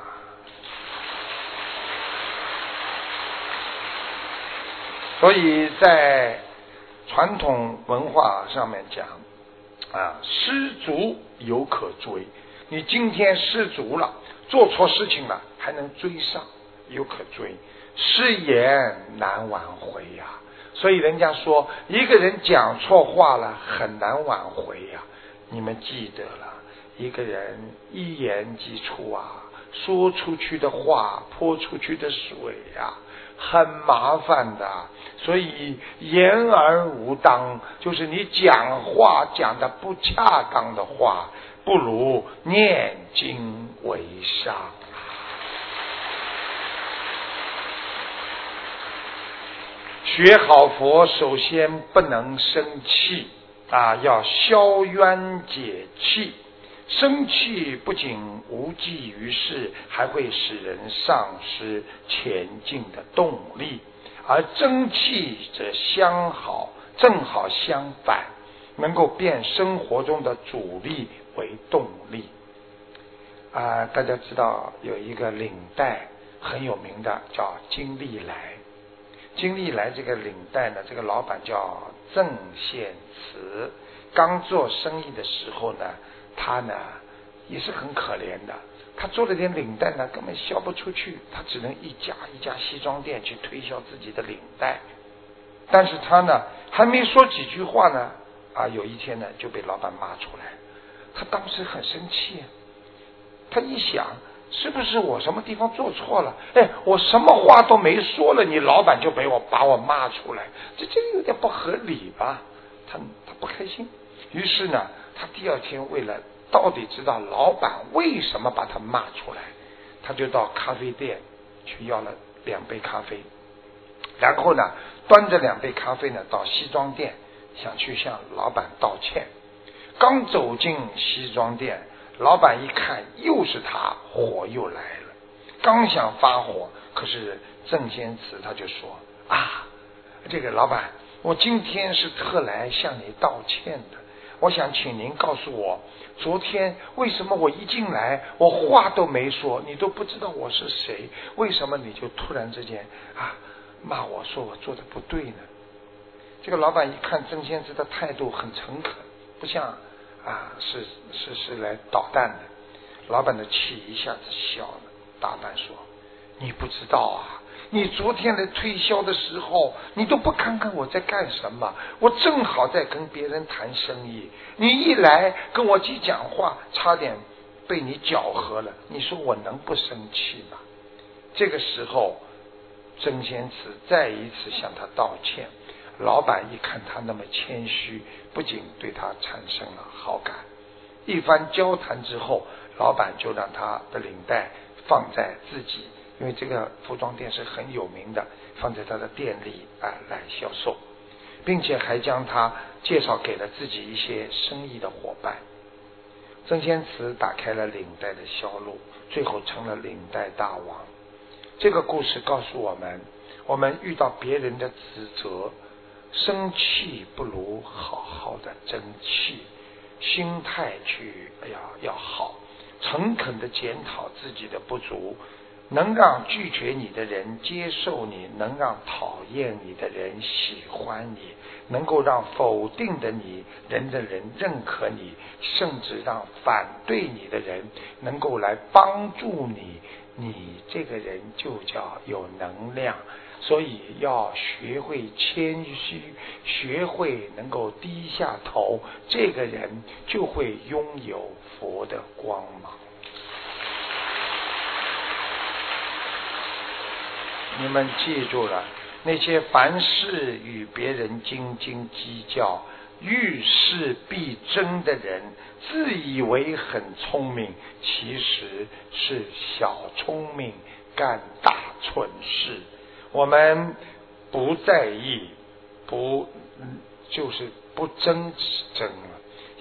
所以在传统文化上面讲，啊，失足犹可追。你今天失足了，做错事情了，还能追上，犹可追；失言难挽回呀。所以人家说，一个人讲错话了很难挽回呀。你们记得了，一个人一言既出啊，说出去的话泼出去的水呀，很麻烦的。所以言而无当，就是你讲话讲的不恰当的话，不如念经为上。学好佛，首先不能生气啊，要消冤解气。生气不仅无济于事，还会使人丧失前进的动力；而争气则相好，正好相反，能够变生活中的阻力为动力。啊，大家知道有一个领带很有名的，叫金利来。金利来这个领带呢，这个老板叫郑宪慈。刚做生意的时候呢，他呢也是很可怜的。他做了点领带呢，根本销不出去，他只能一家一家西装店去推销自己的领带。但是他呢，还没说几句话呢，啊，有一天呢就被老板骂出来。他当时很生气，他一想。是不是我什么地方做错了？哎，我什么话都没说了，你老板就被我把我骂出来，这这有点不合理吧？他他不开心，于是呢，他第二天为了到底知道老板为什么把他骂出来，他就到咖啡店去要了两杯咖啡，然后呢，端着两杯咖啡呢到西装店想去向老板道歉，刚走进西装店。老板一看又是他，火又来了。刚想发火，可是郑先慈他就说：“啊，这个老板，我今天是特来向你道歉的。我想请您告诉我，昨天为什么我一进来，我话都没说，你都不知道我是谁？为什么你就突然之间啊骂我说我做的不对呢？”这个老板一看郑先生的态度很诚恳，不像。啊，是是是来捣蛋的，老板的气一下子消了。大胆说：“你不知道啊，你昨天来推销的时候，你都不看看我在干什么？我正好在跟别人谈生意，你一来跟我去讲话，差点被你搅和了。你说我能不生气吗？”这个时候，曾先慈再一次向他道歉。老板一看他那么谦虚，不仅对他产生了好感。一番交谈之后，老板就让他的领带放在自己，因为这个服装店是很有名的，放在他的店里啊来销售，并且还将他介绍给了自己一些生意的伙伴。曾先慈打开了领带的销路，最后成了领带大王。这个故事告诉我们：我们遇到别人的指责。生气不如好好的争气，心态去，哎呀要好，诚恳的检讨自己的不足，能让拒绝你的人接受你，能让讨厌你的人喜欢你，能够让否定的你人的人认可你，甚至让反对你的人能够来帮助你，你这个人就叫有能量。所以要学会谦虚，学会能够低下头，这个人就会拥有佛的光芒。你们记住了，那些凡事与别人斤斤计较、遇事必争的人，自以为很聪明，其实是小聪明干大蠢事。我们不在意，不就是不争争。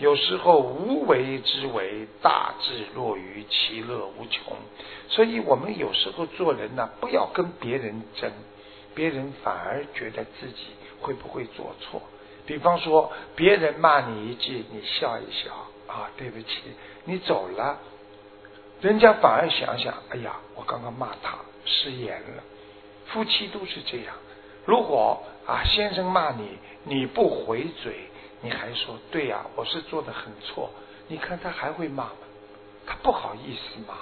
有时候无为之为，大智若愚，其乐无穷。所以我们有时候做人呢，不要跟别人争，别人反而觉得自己会不会做错。比方说，别人骂你一句，你笑一笑啊，对不起，你走了，人家反而想想，哎呀，我刚刚骂他失言了。夫妻都是这样，如果啊先生骂你，你不回嘴，你还说对呀，我是做的很错，你看他还会骂吗？他不好意思骂，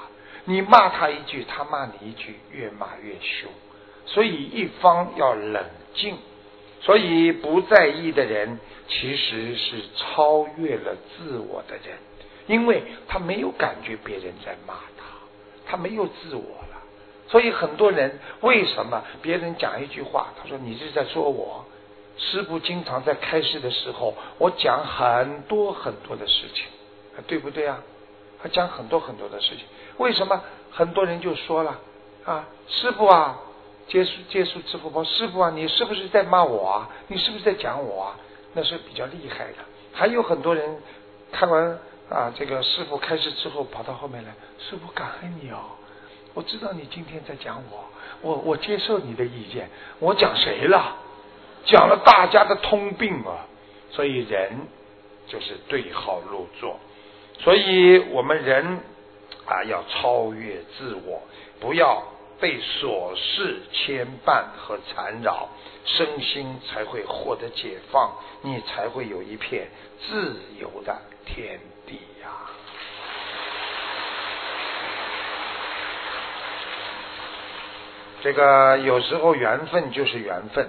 你骂他一句，他骂你一句，越骂越凶。所以一方要冷静，所以不在意的人其实是超越了自我的人，因为他没有感觉别人在骂他，他没有自我了。所以很多人为什么别人讲一句话，他说你是在说我？师傅经常在开示的时候，我讲很多很多的事情，对不对啊？他讲很多很多的事情，为什么很多人就说了啊？师傅啊，接束接束支付宝，师傅啊，你是不是在骂我啊？你是不是在讲我啊？那是比较厉害的。还有很多人看完啊这个师傅开示之后，跑到后面来，师傅感恩你哦。我知道你今天在讲我，我我接受你的意见。我讲谁了？讲了大家的通病啊！所以人就是对号入座。所以我们人啊，要超越自我，不要被琐事牵绊和缠绕，身心才会获得解放，你才会有一片自由的天地呀。这个有时候缘分就是缘分，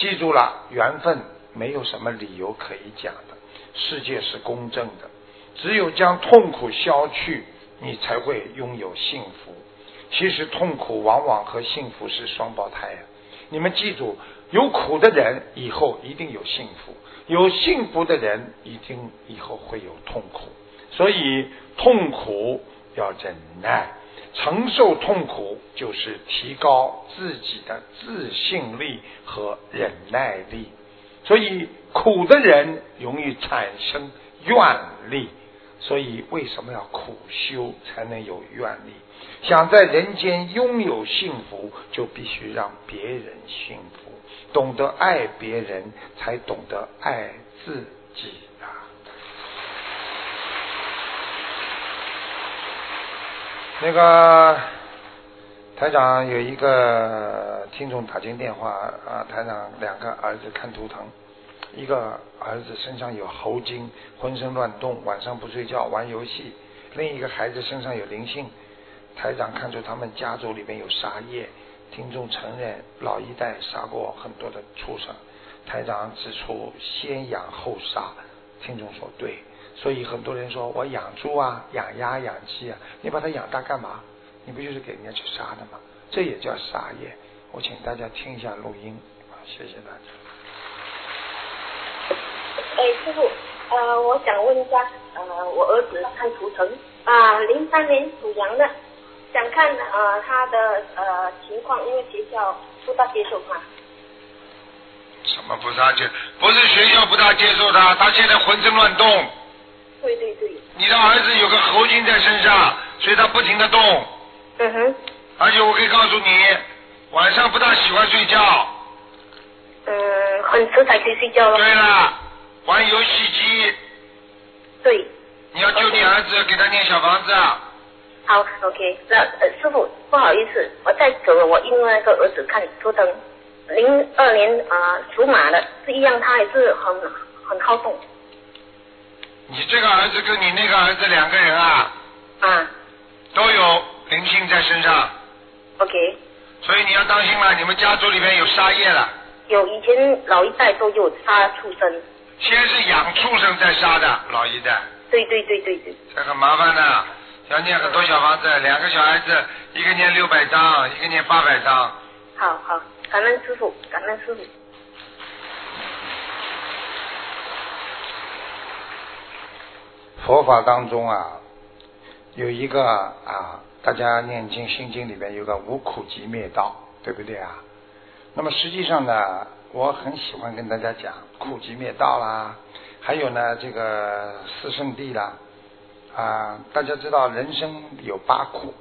记住了，缘分没有什么理由可以讲的。世界是公正的，只有将痛苦消去，你才会拥有幸福。其实痛苦往往和幸福是双胞胎啊！你们记住，有苦的人以后一定有幸福，有幸福的人一定以后会有痛苦。所以痛苦要忍耐。承受痛苦就是提高自己的自信力和忍耐力，所以苦的人容易产生怨力。所以为什么要苦修才能有怨力？想在人间拥有幸福，就必须让别人幸福。懂得爱别人，才懂得爱自己。那个台长有一个听众打进电话啊，台长两个儿子看图腾，一个儿子身上有猴精，浑身乱动，晚上不睡觉玩游戏；另一个孩子身上有灵性，台长看出他们家族里面有杀业。听众承认老一代杀过很多的畜生，台长指出先养后杀，听众说对。所以很多人说我养猪啊，养鸭、养鸡啊，你把它养大干嘛？你不就是给人家去杀的吗？这也叫杀业。我请大家听一下录音，谢谢大家。哎，师傅，呃，我想问一下，呃，我儿子看图腾啊，零三年属羊的，想看呃他的呃情况，因为学校不大接受他。什么不大接？不是学校不大接受他，他现在浑身乱动。对对对，你的儿子有个猴精在身上，所以他不停的动。嗯哼。而且我可以告诉你，晚上不大喜欢睡觉。嗯，很迟才可以睡觉了。对了，玩游戏机。对。你要救你儿子，给他念小房子。好，OK，那呃师傅不好意思，我再走了，我另外一个儿子看图腾，零二年啊、属马的，是一样，他也是很很好动你这个儿子跟你那个儿子两个人啊，啊都有灵性在身上，，OK，所以你要当心了，你们家族里面有杀业了。有以前老一代都有杀畜生，先是养畜生再杀的，老一代，对对对对对，这很麻烦的。要念很多小房子，两个小孩子，一个念六百张，一个念八百张。好好，感恩师傅，感恩师傅，佛法当中啊，有一个啊，大家念经心经里面有个无苦集灭道，对不对啊？那么实际上呢，我很喜欢跟大家讲苦集灭道啦，还有呢这个四圣谛啦，啊，大家知道人生有八苦，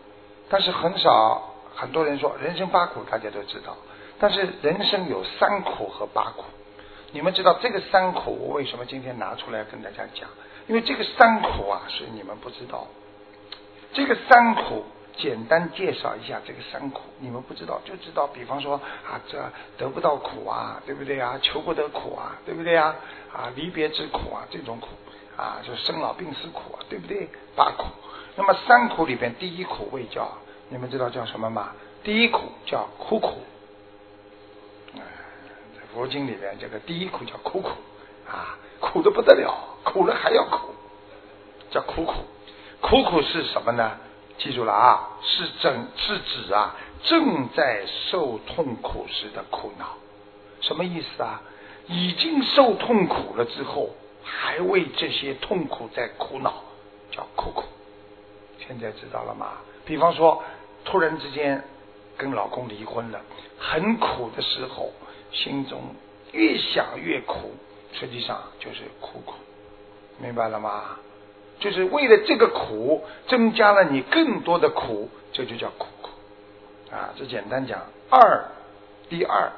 但是很少很多人说人生八苦，大家都知道，但是人生有三苦和八苦。你们知道这个三苦，我为什么今天拿出来跟大家讲？因为这个三苦啊，是你们不知道。这个三苦，简单介绍一下这个三苦，你们不知道就知道。比方说啊，这得不到苦啊，对不对啊？求不得苦啊，对不对啊？啊，离别之苦啊，这种苦啊，就生老病死苦啊，对不对？八苦。那么三苦里边，第一苦谓叫，你们知道叫什么吗？第一苦叫苦苦。啊在佛经里边，这个第一苦叫苦苦啊，苦的不得了，苦了还要苦，叫苦苦。苦苦是什么呢？记住了啊，是正是指啊正在受痛苦时的苦恼。什么意思啊？已经受痛苦了之后，还为这些痛苦在苦恼，叫苦苦。现在知道了吗？比方说，突然之间跟老公离婚了，很苦的时候，心中越想越苦，实际上就是苦苦，明白了吗？就是为了这个苦，增加了你更多的苦，这就叫苦苦啊。这简单讲，二，第二，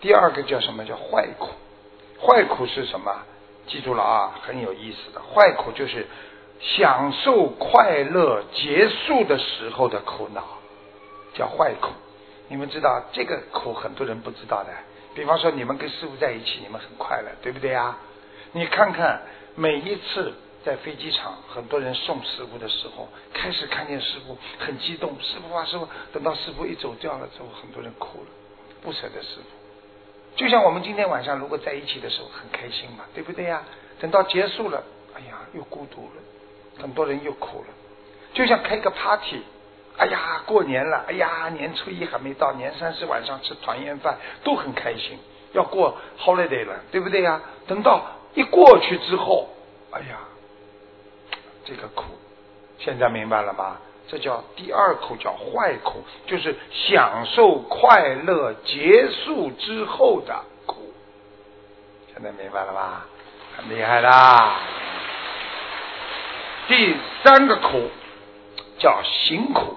第二个叫什么叫坏苦？坏苦是什么？记住了啊，很有意思的。坏苦就是享受快乐结束的时候的苦恼，叫坏苦。你们知道这个苦，很多人不知道的。比方说，你们跟师傅在一起，你们很快乐，对不对啊？你看看每一次在飞机场，很多人送师傅的时候，开始看见师傅很激动，师傅啊师傅，等到师傅一走掉了之后，很多人哭了，不舍得师傅。就像我们今天晚上如果在一起的时候很开心嘛，对不对呀？等到结束了，哎呀，又孤独了，很多人又哭了。就像开个 party，哎呀，过年了，哎呀，年初一还没到，年三十晚上吃团圆饭都很开心，要过 holiday 了，对不对呀？等到一过去之后，哎呀，这个苦，现在明白了吧？这叫第二苦，叫坏苦，就是享受快乐结束之后的苦。现在明白了吧？很厉害啦。第三个苦叫行苦，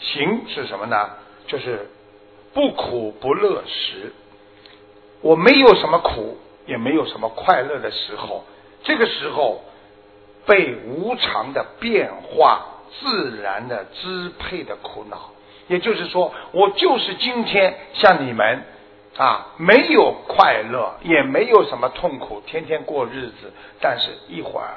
行是什么呢？就是不苦不乐时。我没有什么苦，也没有什么快乐的时候，这个时候被无常的变化。自然的支配的苦恼，也就是说，我就是今天像你们啊，没有快乐，也没有什么痛苦，天天过日子。但是一会儿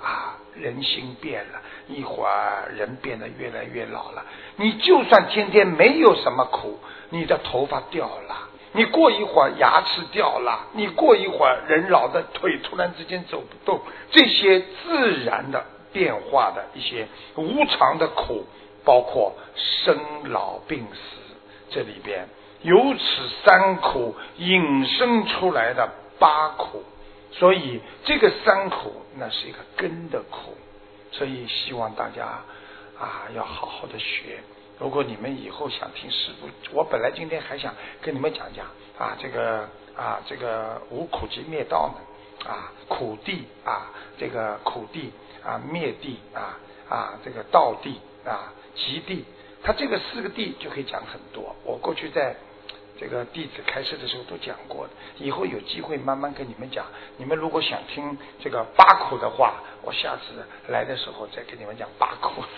啊，人心变了，一会儿人变得越来越老了。你就算天天没有什么苦，你的头发掉了，你过一会儿牙齿掉了，你过一会儿人老的腿突然之间走不动，这些自然的。变化的一些无常的苦，包括生老病死，这里边由此三苦引生出来的八苦，所以这个三苦那是一个根的苦，所以希望大家啊要好好的学。如果你们以后想听师傅，我本来今天还想跟你们讲讲啊这个啊这个无苦集灭道呢啊苦地啊这个苦地。啊，灭地啊啊，这个道地啊，极地，它这个四个地就可以讲很多。我过去在这个弟子开示的时候都讲过的，以后有机会慢慢跟你们讲。你们如果想听这个八苦的话，我下次来的时候再跟你们讲八苦。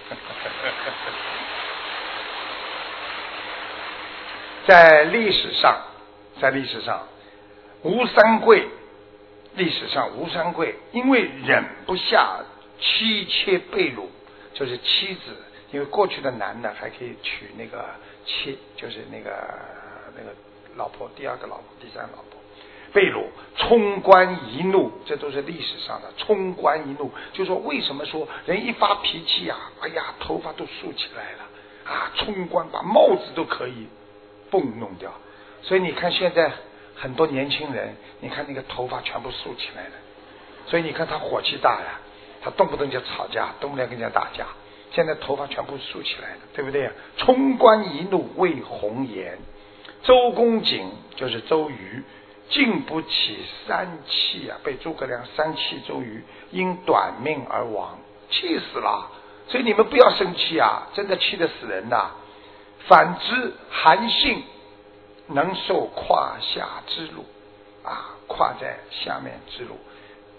在历史上，在历史上，吴三桂，历史上吴三桂因为忍不下妻妾被辱，就是妻子，因为过去的男的还可以娶那个妾，就是那个。那个老婆，第二个老婆，第三个老婆，被掳，冲冠一怒，这都是历史上的。冲冠一怒，就说为什么说人一发脾气呀，哎呀，头发都竖起来了啊，冲冠把帽子都可以蹦弄掉。所以你看现在很多年轻人，你看那个头发全部竖起来了，所以你看他火气大呀，他动不动就吵架，动不动跟人家打架。现在头发全部竖起来了，对不对？冲冠一怒为红颜。周公瑾就是周瑜，经不起三气啊，被诸葛亮三气周瑜，因短命而亡，气死了。所以你们不要生气啊，真的气得死人呐。反之，韩信能受胯下之辱啊，胯在下面之辱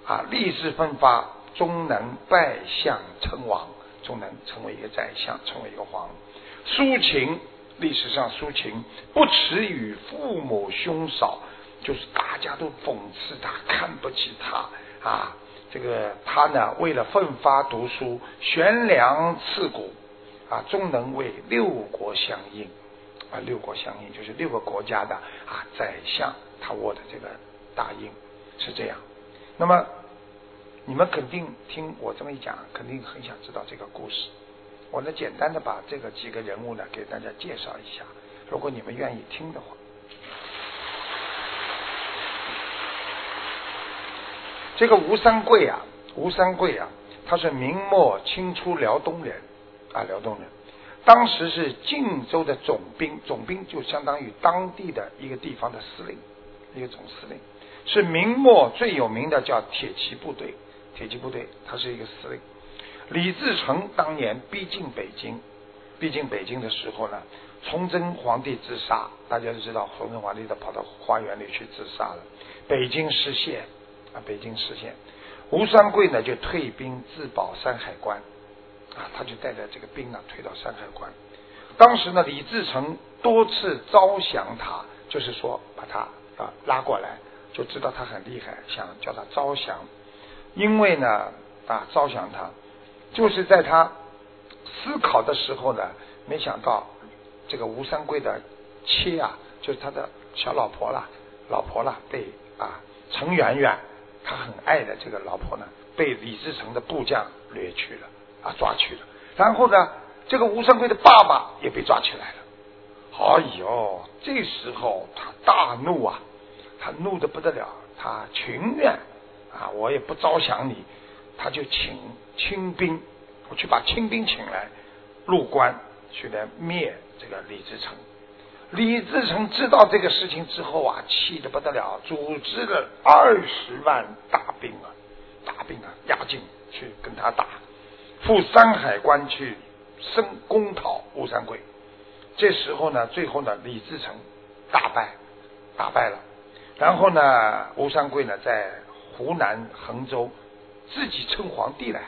啊，立志奋发，终能拜相称王，终能成为一个宰相，成为一个皇。苏秦。历史上，苏秦不耻与父母兄嫂，就是大家都讽刺他，看不起他啊。这个他呢，为了奋发读书，悬梁刺股啊，终能为六国相应啊。六国相应就是六个国家的啊宰相，他握的这个大印是这样。那么你们肯定听我这么一讲，肯定很想知道这个故事。我呢，简单的把这个几个人物呢给大家介绍一下，如果你们愿意听的话。这个吴三桂啊，吴三桂啊，他是明末清初辽东人啊，辽东人，当时是晋州的总兵，总兵就相当于当地的一个地方的司令，一个总司令，是明末最有名的叫铁骑部队，铁骑部队，他是一个司令。李自成当年逼近北京，逼近北京的时候呢，崇祯皇帝自杀，大家都知道，崇祯皇帝都跑到花园里去自杀了。北京失陷啊，北京失陷，吴三桂呢就退兵自保山海关啊，他就带着这个兵啊退到山海关。当时呢，李自成多次招降他，就是说把他啊拉过来，就知道他很厉害，想叫他招降，因为呢啊招降他。就是在他思考的时候呢，没想到这个吴三桂的妻啊，就是他的小老婆啦，老婆啦，被啊程媛媛，他很爱的这个老婆呢，被李自成的部将掠去了啊，抓去了。然后呢，这个吴三桂的爸爸也被抓起来了。哎呦，这时候他大怒啊，他怒的不得了，他情愿啊，我也不招降你。他就请清兵，我去把清兵请来入关去来灭这个李自成。李自成知道这个事情之后啊，气得不得了，组织了二十万大兵啊，大兵啊压境去跟他打，赴山海关去生攻讨吴三桂。这时候呢，最后呢，李自成大败，打败了。然后呢，吴三桂呢，在湖南衡州。自己称皇帝来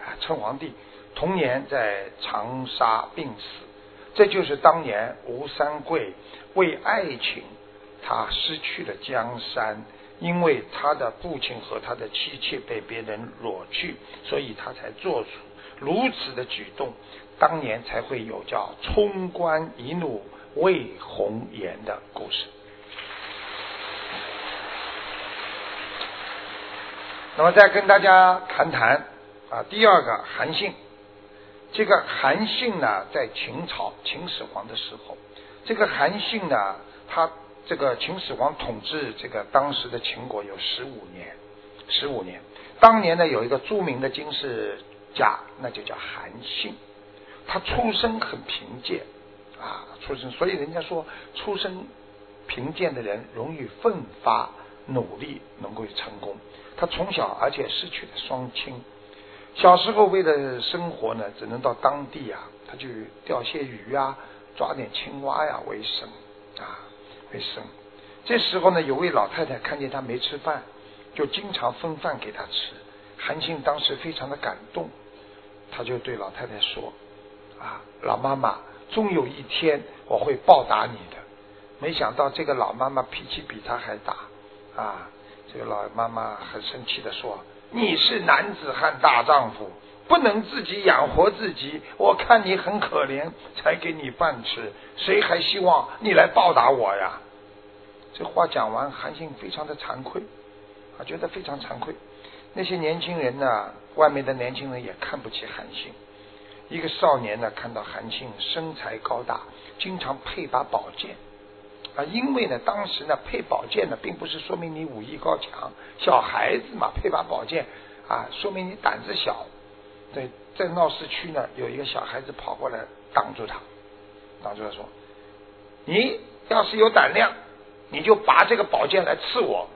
啊，称皇帝。同年在长沙病死，这就是当年吴三桂为爱情，他失去了江山，因为他的父亲和他的妻妾被别人裸去，所以他才做出如此的举动。当年才会有叫冲冠一怒为红颜的故事。那么再跟大家谈谈啊，第二个韩信，这个韩信呢，在秦朝秦始皇的时候，这个韩信呢，他这个秦始皇统治这个当时的秦国有十五年，十五年。当年呢，有一个著名的军事家，那就叫韩信，他出身很贫贱啊，出身，所以人家说，出身贫贱的人容易奋发努力，能够成功。他从小而且失去了双亲，小时候为了生活呢，只能到当地啊，他就钓些鱼啊，抓点青蛙呀为生啊为生。这时候呢，有位老太太看见他没吃饭，就经常分饭给他吃。韩信当时非常的感动，他就对老太太说：“啊，老妈妈，终有一天我会报答你的。”没想到这个老妈妈脾气比他还大啊！这个老妈妈很生气的说：“你是男子汉大丈夫，不能自己养活自己，我看你很可怜，才给你饭吃，谁还希望你来报答我呀？”这话讲完，韩信非常的惭愧，啊，觉得非常惭愧。那些年轻人呢，外面的年轻人也看不起韩信。一个少年呢，看到韩信身材高大，经常配把宝剑，啊，因为呢，当时呢，配宝剑呢，并不是说明你武艺高强，小孩子嘛，配把宝剑啊，说明你胆子小。对，在闹市区呢，有一个小孩子跑过来挡住他，挡住他说：“你要是有胆量。”你就拔这个宝剑来刺我。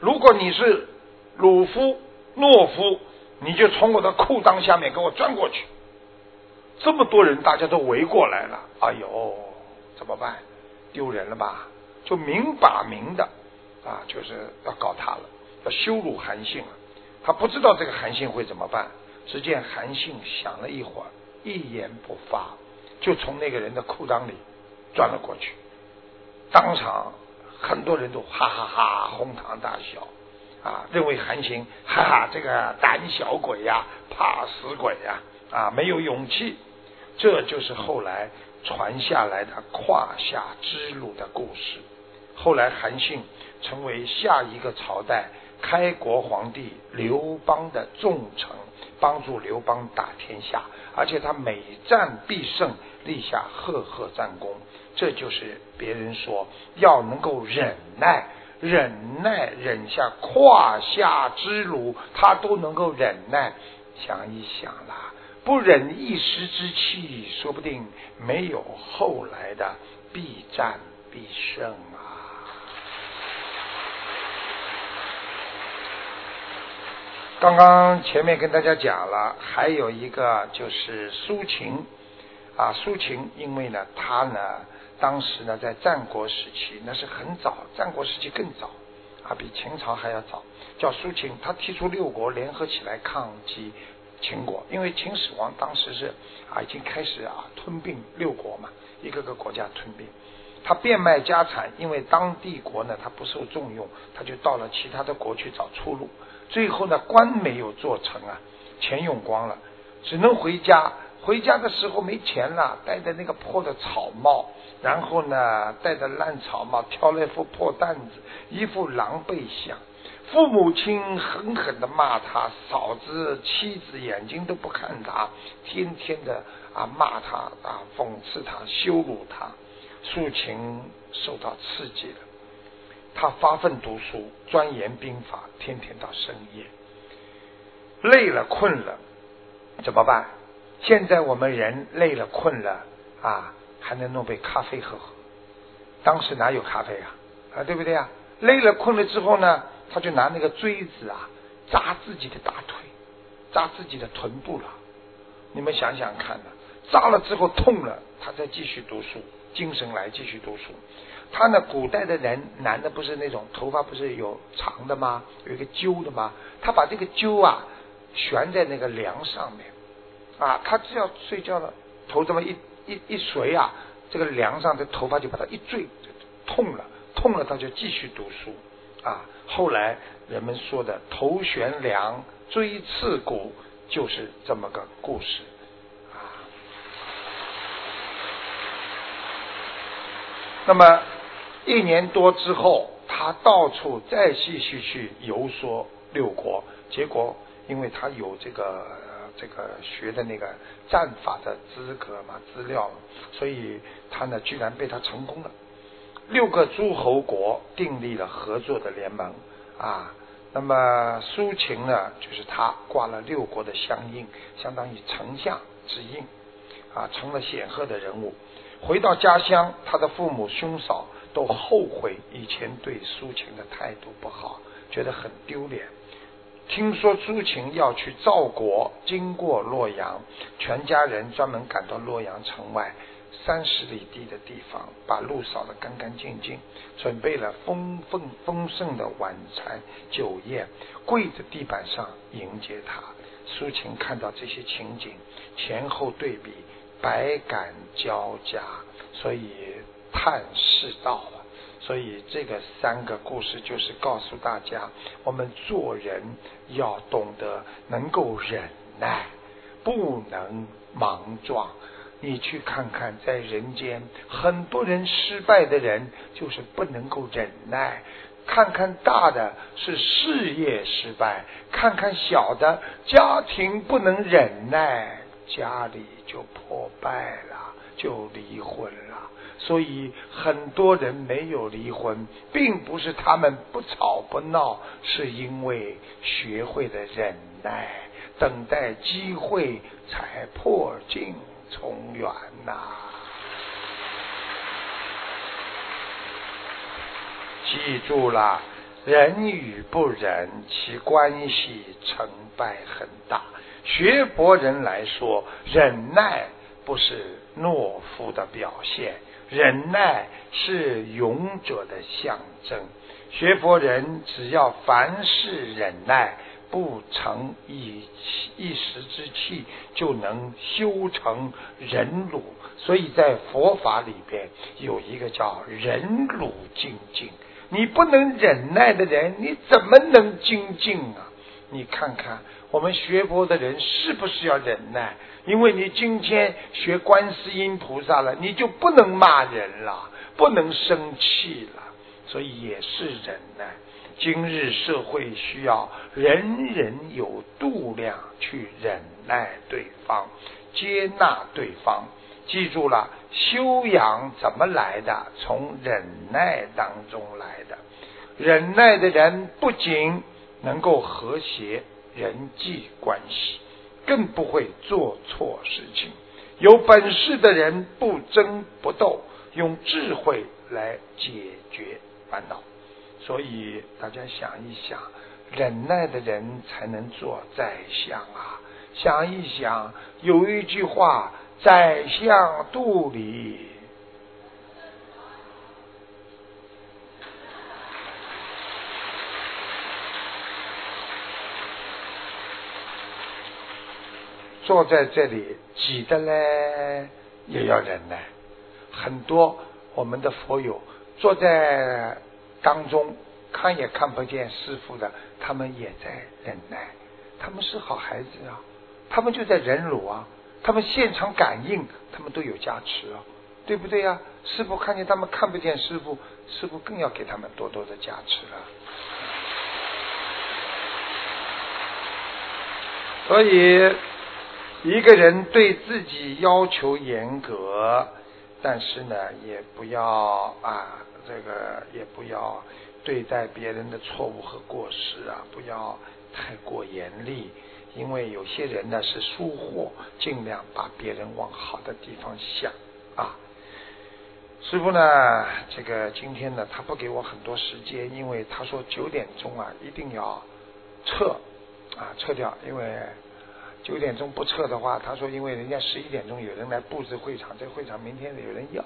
如果你是鲁夫、懦夫，你就从我的裤裆下面给我钻过去。这么多人，大家都围过来了。哎呦，怎么办？丢人了吧？就明把明的啊，就是要搞他了，要羞辱韩信了。他不知道这个韩信会怎么办。只见韩信想了一会儿，一言不发，就从那个人的裤裆里钻了过去，当场。很多人都哈哈哈哄堂大笑啊，认为韩信哈哈这个胆小鬼呀，怕死鬼呀啊，没有勇气。这就是后来传下来的胯下之辱的故事。后来韩信成为下一个朝代开国皇帝刘邦的重臣，帮助刘邦打天下，而且他每战必胜，立下赫赫战功。这就是别人说要能够忍耐，忍耐忍下胯下之辱，他都能够忍耐。想一想啦，不忍一时之气，说不定没有后来的必战必胜啊。刚刚前面跟大家讲了，还有一个就是苏秦啊，苏秦因为呢，他呢。当时呢，在战国时期，那是很早，战国时期更早啊，比秦朝还要早。叫苏秦，他提出六国联合起来抗击秦国，因为秦始皇当时是啊，已经开始啊吞并六国嘛，一个个国家吞并。他变卖家产，因为当帝国呢他不受重用，他就到了其他的国去找出路。最后呢，官没有做成啊，钱用光了，只能回家。回家的时候没钱了，戴着那个破的草帽。然后呢，戴着烂草帽，挑了一副破担子，一副狼狈相。父母亲狠狠的骂他，嫂子、妻子眼睛都不看他，天天的啊骂他啊讽刺他，羞辱他。苏秦受到刺激了，他发奋读书，钻研兵法，天天到深夜，累了困了怎么办？现在我们人累了困了啊。还能弄杯咖啡喝喝，当时哪有咖啡啊？啊，对不对啊？累了困了之后呢，他就拿那个锥子啊扎自己的大腿，扎自己的臀部了。你们想想看呢，扎了之后痛了，他再继续读书，精神来继续读书。他呢，古代的人男的不是那种头发不是有长的吗？有一个揪的吗？他把这个揪啊悬在那个梁上面啊，他只要睡觉了，头这么一。一一垂啊，这个梁上的头发就把他一坠，痛了，痛了，他就继续读书啊。后来人们说的头悬梁，锥刺股，就是这么个故事啊。那么一年多之后，他到处再继续去游说六国，结果因为他有这个。这个学的那个战法的资格嘛资料，所以他呢居然被他成功了。六个诸侯国订立了合作的联盟啊，那么苏秦呢就是他挂了六国的相印，相当于丞相之印啊，成了显赫的人物。回到家乡，他的父母兄嫂都后悔以前对苏秦的态度不好，觉得很丢脸。听说苏秦要去赵国，经过洛阳，全家人专门赶到洛阳城外，三十里地的地方，把路扫得干干净净，准备了丰丰丰盛的晚餐酒宴，跪在地板上迎接他。苏秦看到这些情景，前后对比，百感交加，所以叹世道了。所以这个三个故事就是告诉大家，我们做人要懂得能够忍耐，不能莽撞。你去看看，在人间，很多人失败的人就是不能够忍耐。看看大的是事业失败，看看小的家庭不能忍耐，家里就破败了，就离婚了。所以很多人没有离婚，并不是他们不吵不闹，是因为学会了忍耐，等待机会才破镜重圆呐。记住了，忍与不忍，其关系成败很大。学佛人来说，忍耐不是懦夫的表现，忍耐是勇者的象征。学佛人只要凡事忍耐，不成一一时之气，就能修成忍辱。所以在佛法里边有一个叫忍辱精进。你不能忍耐的人，你怎么能精进啊？你看看我们学佛的人是不是要忍耐？因为你今天学观世音菩萨了，你就不能骂人了，不能生气了，所以也是忍耐。今日社会需要人人有度量去忍耐对方，接纳对方。记住了，修养怎么来的？从忍耐当中来的。忍耐的人不仅能够和谐人际关系，更不会做错事情。有本事的人不争不斗，用智慧来解决烦恼。所以大家想一想，忍耐的人才能做宰相啊！想一想，有一句话。宰相肚里坐在这里挤的嘞，也要忍耐。很多我们的佛友坐在当中，看也看不见师傅的，他们也在忍耐。他们是好孩子啊，他们就在忍辱啊。他们现场感应，他们都有加持啊，对不对呀？师傅看见他们看不见师傅，师傅更要给他们多多的加持了。所以，一个人对自己要求严格，但是呢，也不要啊，这个也不要对待别人的错误和过失啊，不要太过严厉。因为有些人呢是疏忽，尽量把别人往好的地方想啊。师傅呢，这个今天呢，他不给我很多时间，因为他说九点钟啊一定要撤啊撤掉，因为九点钟不撤的话，他说因为人家十一点钟有人来布置会场，这会场明天有人要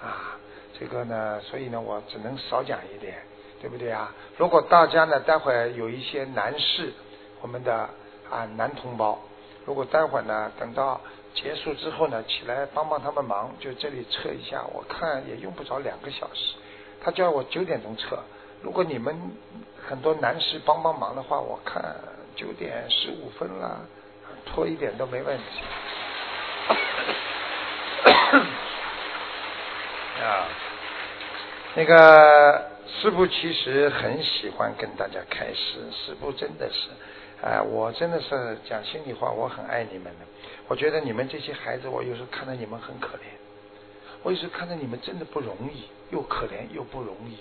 啊，这个呢，所以呢我只能少讲一点，对不对啊？如果大家呢待会有一些男士，我们的。啊，男同胞，如果待会呢，等到结束之后呢，起来帮帮他们忙，就这里测一下，我看也用不着两个小时。他叫我九点钟测，如果你们很多男士帮帮忙的话，我看九点十五分了，拖一点都没问题。啊，那个师傅其实很喜欢跟大家开示，师傅真的是。哎，我真的是讲心里话，我很爱你们的。我觉得你们这些孩子，我有时候看到你们很可怜，我有时候看到你们真的不容易，又可怜又不容易，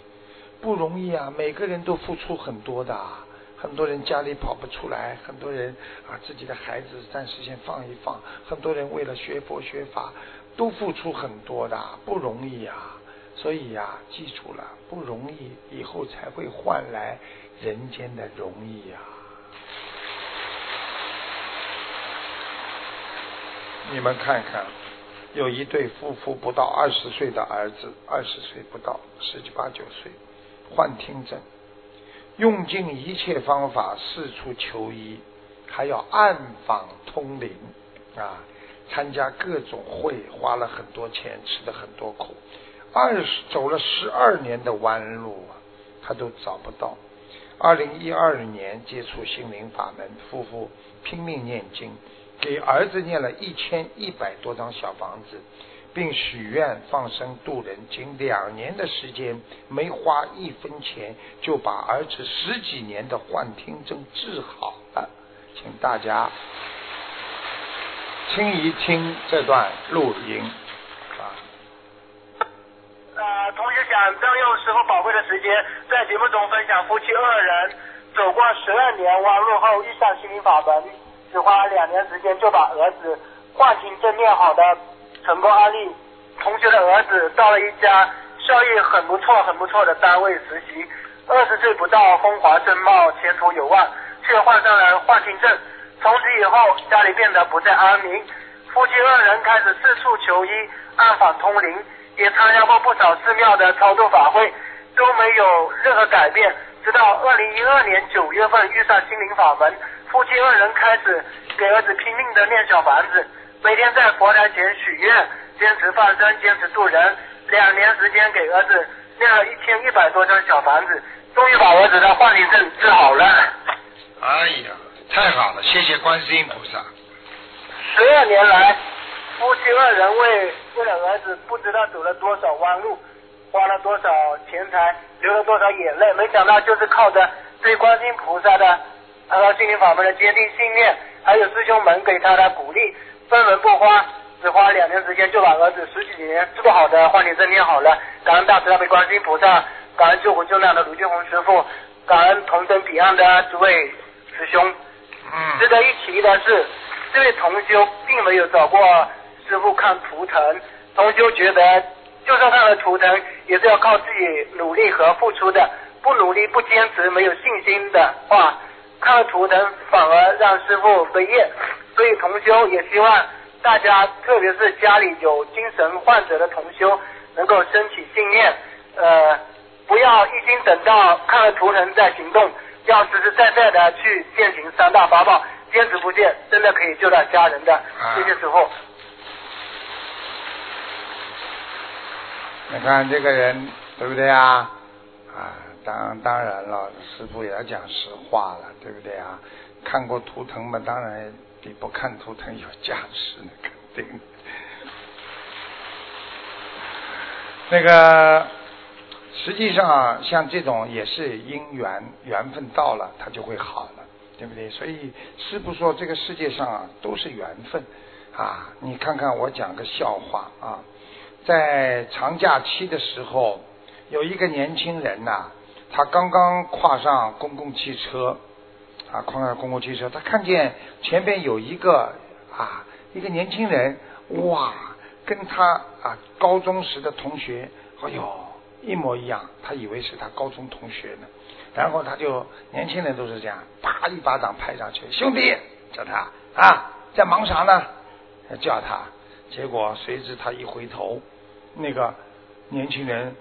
不容易啊！每个人都付出很多的，很多人家里跑不出来，很多人啊自己的孩子暂时先放一放，很多人为了学佛学法都付出很多的，不容易啊！所以呀，记住了，不容易，以后才会换来人间的容易呀。你们看看，有一对夫妇不到二十岁的儿子，二十岁不到，十七八九岁，幻听症，用尽一切方法四处求医，还要暗访通灵啊，参加各种会，花了很多钱，吃了很多苦，二十走了十二年的弯路啊，他都找不到。二零一二年接触心灵法门，夫妇拼命念经。给儿子念了一千一百多张小房子，并许愿放生渡人，仅两年的时间，没花一分钱，就把儿子十几年的幻听症治好了。请大家听一听这段录音。呃，同学想占用师傅宝贵的时间，在节目中分享夫妻二人走过十二年弯路后遇上心灵法门。只花两年时间就把儿子幻听症念好的成功案例。同学的儿子到了一家效益很不错、很不错的单位实习，二十岁不到，风华正茂，前途有望，却患上了幻听症。从此以后，家里变得不再安宁。夫妻二人开始四处求医，暗访通灵，也参加过不少寺庙的超度法会，都没有任何改变。直到二零一二年九月份遇上心灵法门。夫妻二人开始给儿子拼命的念小房子，每天在佛台前许愿，坚持放生，坚持度人。两年时间给儿子念了一千一百多张小房子，终于把儿子的幻听症治好了。哎呀，太好了，谢谢观世音菩萨。十二年来，夫妻二人为为了儿子不知道走了多少弯路，花了多少钱财，流了多少眼泪，没想到就是靠着对观世音菩萨的。他说：“心灵法门的坚定信念，还有师兄们给他的鼓励，分文不花，只花两年时间就把儿子十几年治不好的幻听症念好了。感恩大慈大悲观世音菩萨，感恩救苦救难的卢俊宏师傅，感恩同登彼岸的诸位师兄。嗯值得一提的是，这位同修并没有找过师傅看图腾，同修觉得，就算看了图腾，也是要靠自己努力和付出的，不努力、不坚持、没有信心的话。”看了图腾反而让师傅飞业，所以同修也希望大家，特别是家里有精神患者的同修，能够升起信念，呃，不要一心等到看了图腾再行动，要实实在在的去践行三大法宝，坚持不懈，真的可以救到家人的。谢谢师傅。你看这个人对不对啊？啊。当当然了，师傅也要讲实话了，对不对啊？看过图腾嘛，当然比不看图腾有价值，那肯定。那个实际上像这种也是因缘缘分到了，它就会好了，对不对？所以师傅说，这个世界上啊都是缘分啊。你看看我讲个笑话啊，在长假期的时候，有一个年轻人呐。他刚刚跨上公共汽车，啊，跨上公共汽车，他看见前边有一个啊，一个年轻人，哇，跟他啊高中时的同学，哎呦，一模一样，他以为是他高中同学呢，然后他就年轻人都是这样，啪一巴掌拍上去，兄弟，叫他啊，在忙啥呢？叫他，结果谁知他一回头，那个年轻人。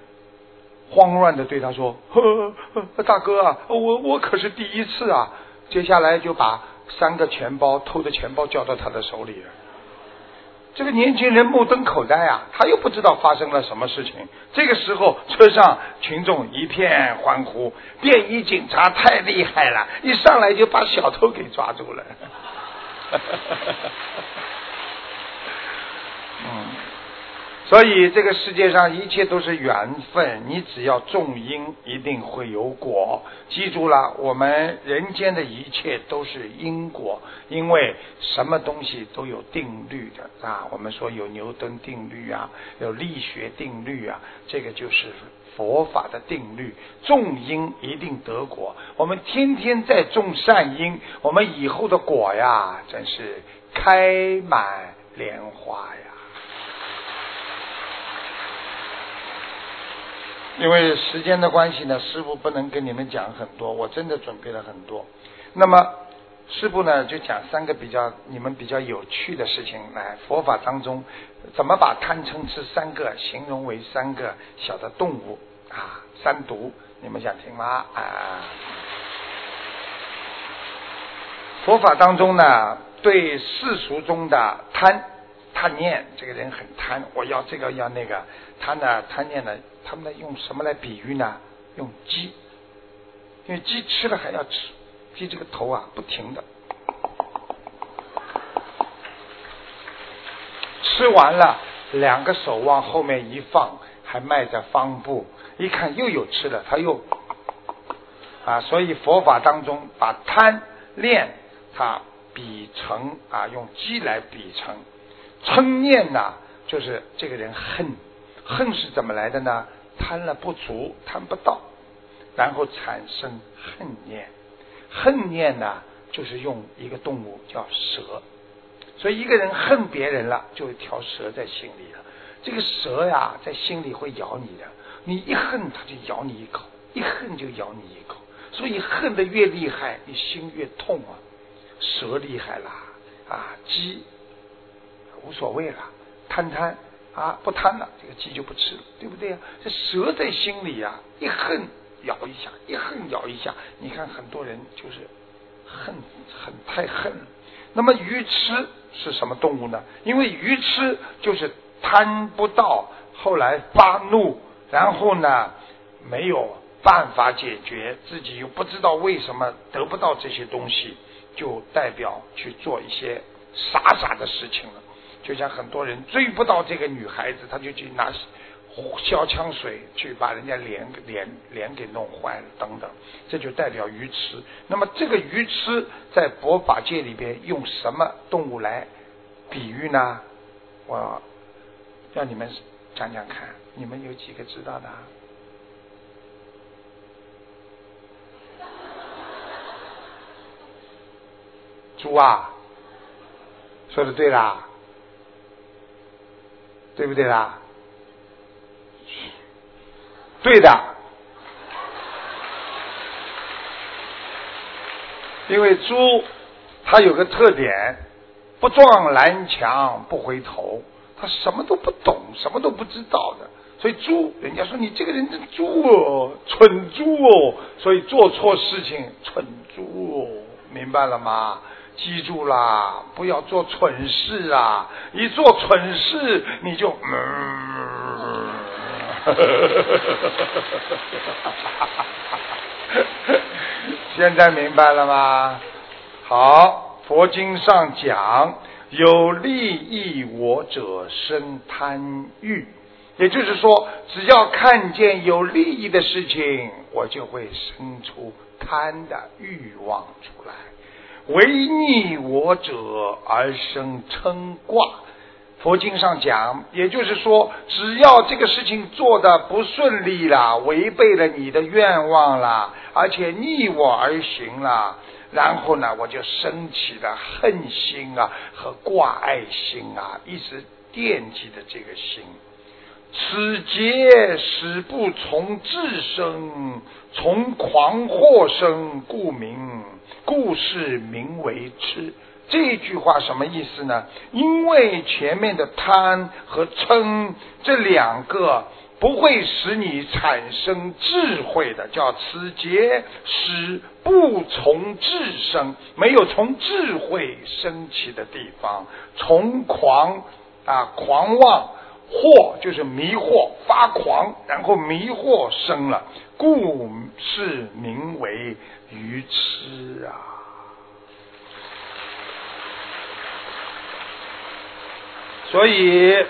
慌乱的对他说：“呵大哥啊，我我可是第一次啊！”接下来就把三个钱包偷的钱包交到他的手里了。这个年轻人目瞪口呆啊，他又不知道发生了什么事情。这个时候，车上群众一片欢呼，便衣警察太厉害了，一上来就把小偷给抓住了。嗯。所以这个世界上一切都是缘分，你只要种因，一定会有果。记住了，我们人间的一切都是因果，因为什么东西都有定律的啊。我们说有牛顿定律啊，有力学定律啊，这个就是佛法的定律。种因一定得果，我们天天在种善因，我们以后的果呀，真是开满莲花呀。因为时间的关系呢，师傅不能跟你们讲很多，我真的准备了很多。那么师傅呢就讲三个比较你们比较有趣的事情来佛法当中，怎么把贪嗔痴三个形容为三个小的动物啊？三毒，你们想听吗？啊？佛法当中呢，对世俗中的贪贪念，这个人很贪，我要这个要那个，他呢贪念呢，他们呢用什么来比喻呢？用鸡，因为鸡吃了还要吃。鸡这个头啊，不停的吃完了，两个手往后面一放，还迈着方步，一看又有吃的，他又啊，所以佛法当中把贪恋它比成啊，用鸡来比成嗔念呐，就是这个人恨，恨是怎么来的呢？贪了不足，贪不到，然后产生恨念。恨念呢，就是用一个动物叫蛇，所以一个人恨别人了，就一条蛇在心里了。这个蛇呀，在心里会咬你的，你一恨，它就咬你一口；一恨就咬你一口。所以恨的越厉害，你心越痛啊。蛇厉害啦啊，鸡无所谓了，贪贪啊，不贪了，这个鸡就不吃了，对不对呀？这蛇在心里呀，一恨。咬一下，一恨咬一下，你看很多人就是恨恨太恨。那么鱼痴是什么动物呢？因为鱼痴就是贪不到，后来发怒，然后呢没有办法解决，自己又不知道为什么得不到这些东西，就代表去做一些傻傻的事情了。就像很多人追不到这个女孩子，他就去拿。消枪水去把人家脸脸脸给弄坏了等等，这就代表愚痴。那么这个愚痴在佛法界里边用什么动物来比喻呢？我让你们讲讲看，你们有几个知道的？猪啊，说的对啦，对不对啦？对的，因为猪它有个特点，不撞南墙不回头，它什么都不懂，什么都不知道的。所以猪，人家说你这个人真猪哦，蠢猪哦，所以做错事情蠢猪哦，明白了吗？记住啦，不要做蠢事啊！一做蠢事，你就嗯。现在明白了吗？好，佛经上讲，有利益我者生贪欲，也就是说，只要看见有利益的事情，我就会生出贪的欲望出来。为逆我者而生嗔卦。佛经上讲，也就是说，只要这个事情做的不顺利了，违背了你的愿望了，而且逆我而行了，然后呢，我就升起了恨心啊和挂爱心啊，一直惦记着这个心。此劫始不从智生，从狂惑生，故名故事名为痴。这句话什么意思呢？因为前面的贪和嗔这两个不会使你产生智慧的，叫此劫使不从智生，没有从智慧升起的地方，从狂啊狂妄惑就是迷惑发狂，然后迷惑生了，故是名为愚痴啊。所以，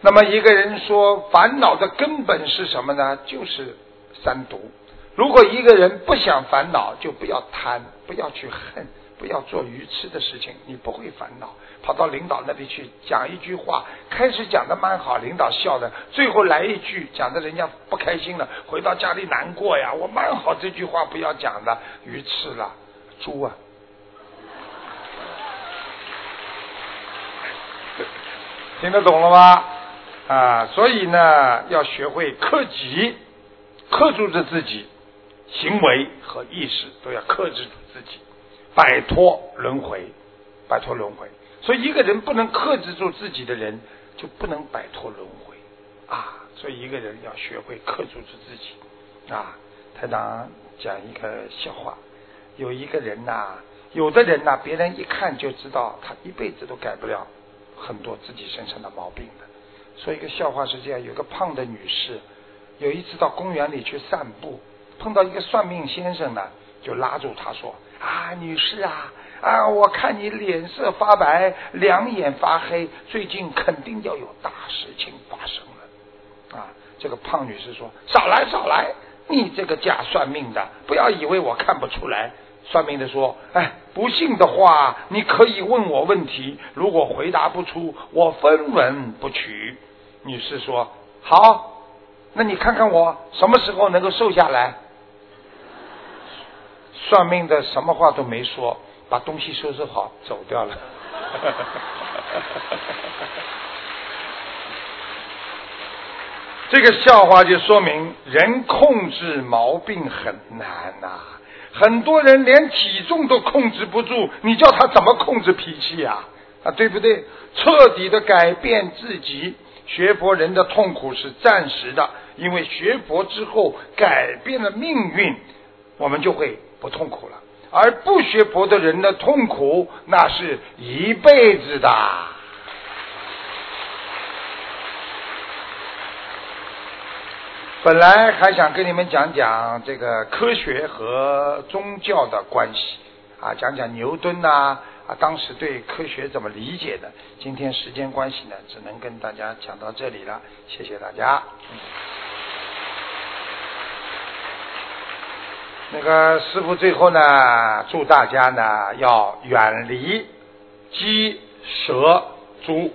那么一个人说烦恼的根本是什么呢？就是三毒。如果一个人不想烦恼，就不要贪，不要去恨，不要做愚痴的事情，你不会烦恼。跑到领导那里去讲一句话，开始讲的蛮好，领导笑的，最后来一句讲的人家不开心了，回到家里难过呀。我蛮好这句话不要讲的，愚痴了，猪啊！听得懂了吗？啊，所以呢，要学会克己，克住着自己行为和意识，都要克制住自己。摆脱轮回，摆脱轮回。所以一个人不能克制住自己的人，就不能摆脱轮回啊。所以一个人要学会克制住自己啊。台长讲一个笑话，有一个人呐，有的人呐，别人一看就知道他一辈子都改不了很多自己身上的毛病的。说一个笑话是这样：有个胖的女士，有一次到公园里去散步，碰到一个算命先生呢，就拉住她说：“啊，女士啊，啊，我看你脸色发白，两眼发黑，最近肯定要有大事情发生了。”啊，这个胖女士说：“少来少来，你这个假算命的，不要以为我看不出来。”算命的说：“哎，不信的话，你可以问我问题，如果回答不出，我分文不取。”女士说：“好，那你看看我什么时候能够瘦下来？”算命的什么话都没说，把东西收拾好走掉了。这个笑话就说明人控制毛病很难呐，很多人连体重都控制不住，你叫他怎么控制脾气呀？啊，对不对？彻底的改变自己。学佛人的痛苦是暂时的，因为学佛之后改变了命运，我们就会不痛苦了。而不学佛的人的痛苦，那是一辈子的。本来还想跟你们讲讲这个科学和宗教的关系啊，讲讲牛顿呐。啊，当时对科学怎么理解的？今天时间关系呢，只能跟大家讲到这里了。谢谢大家。嗯那个师傅最后呢，祝大家呢要远离鸡、蛇、猪。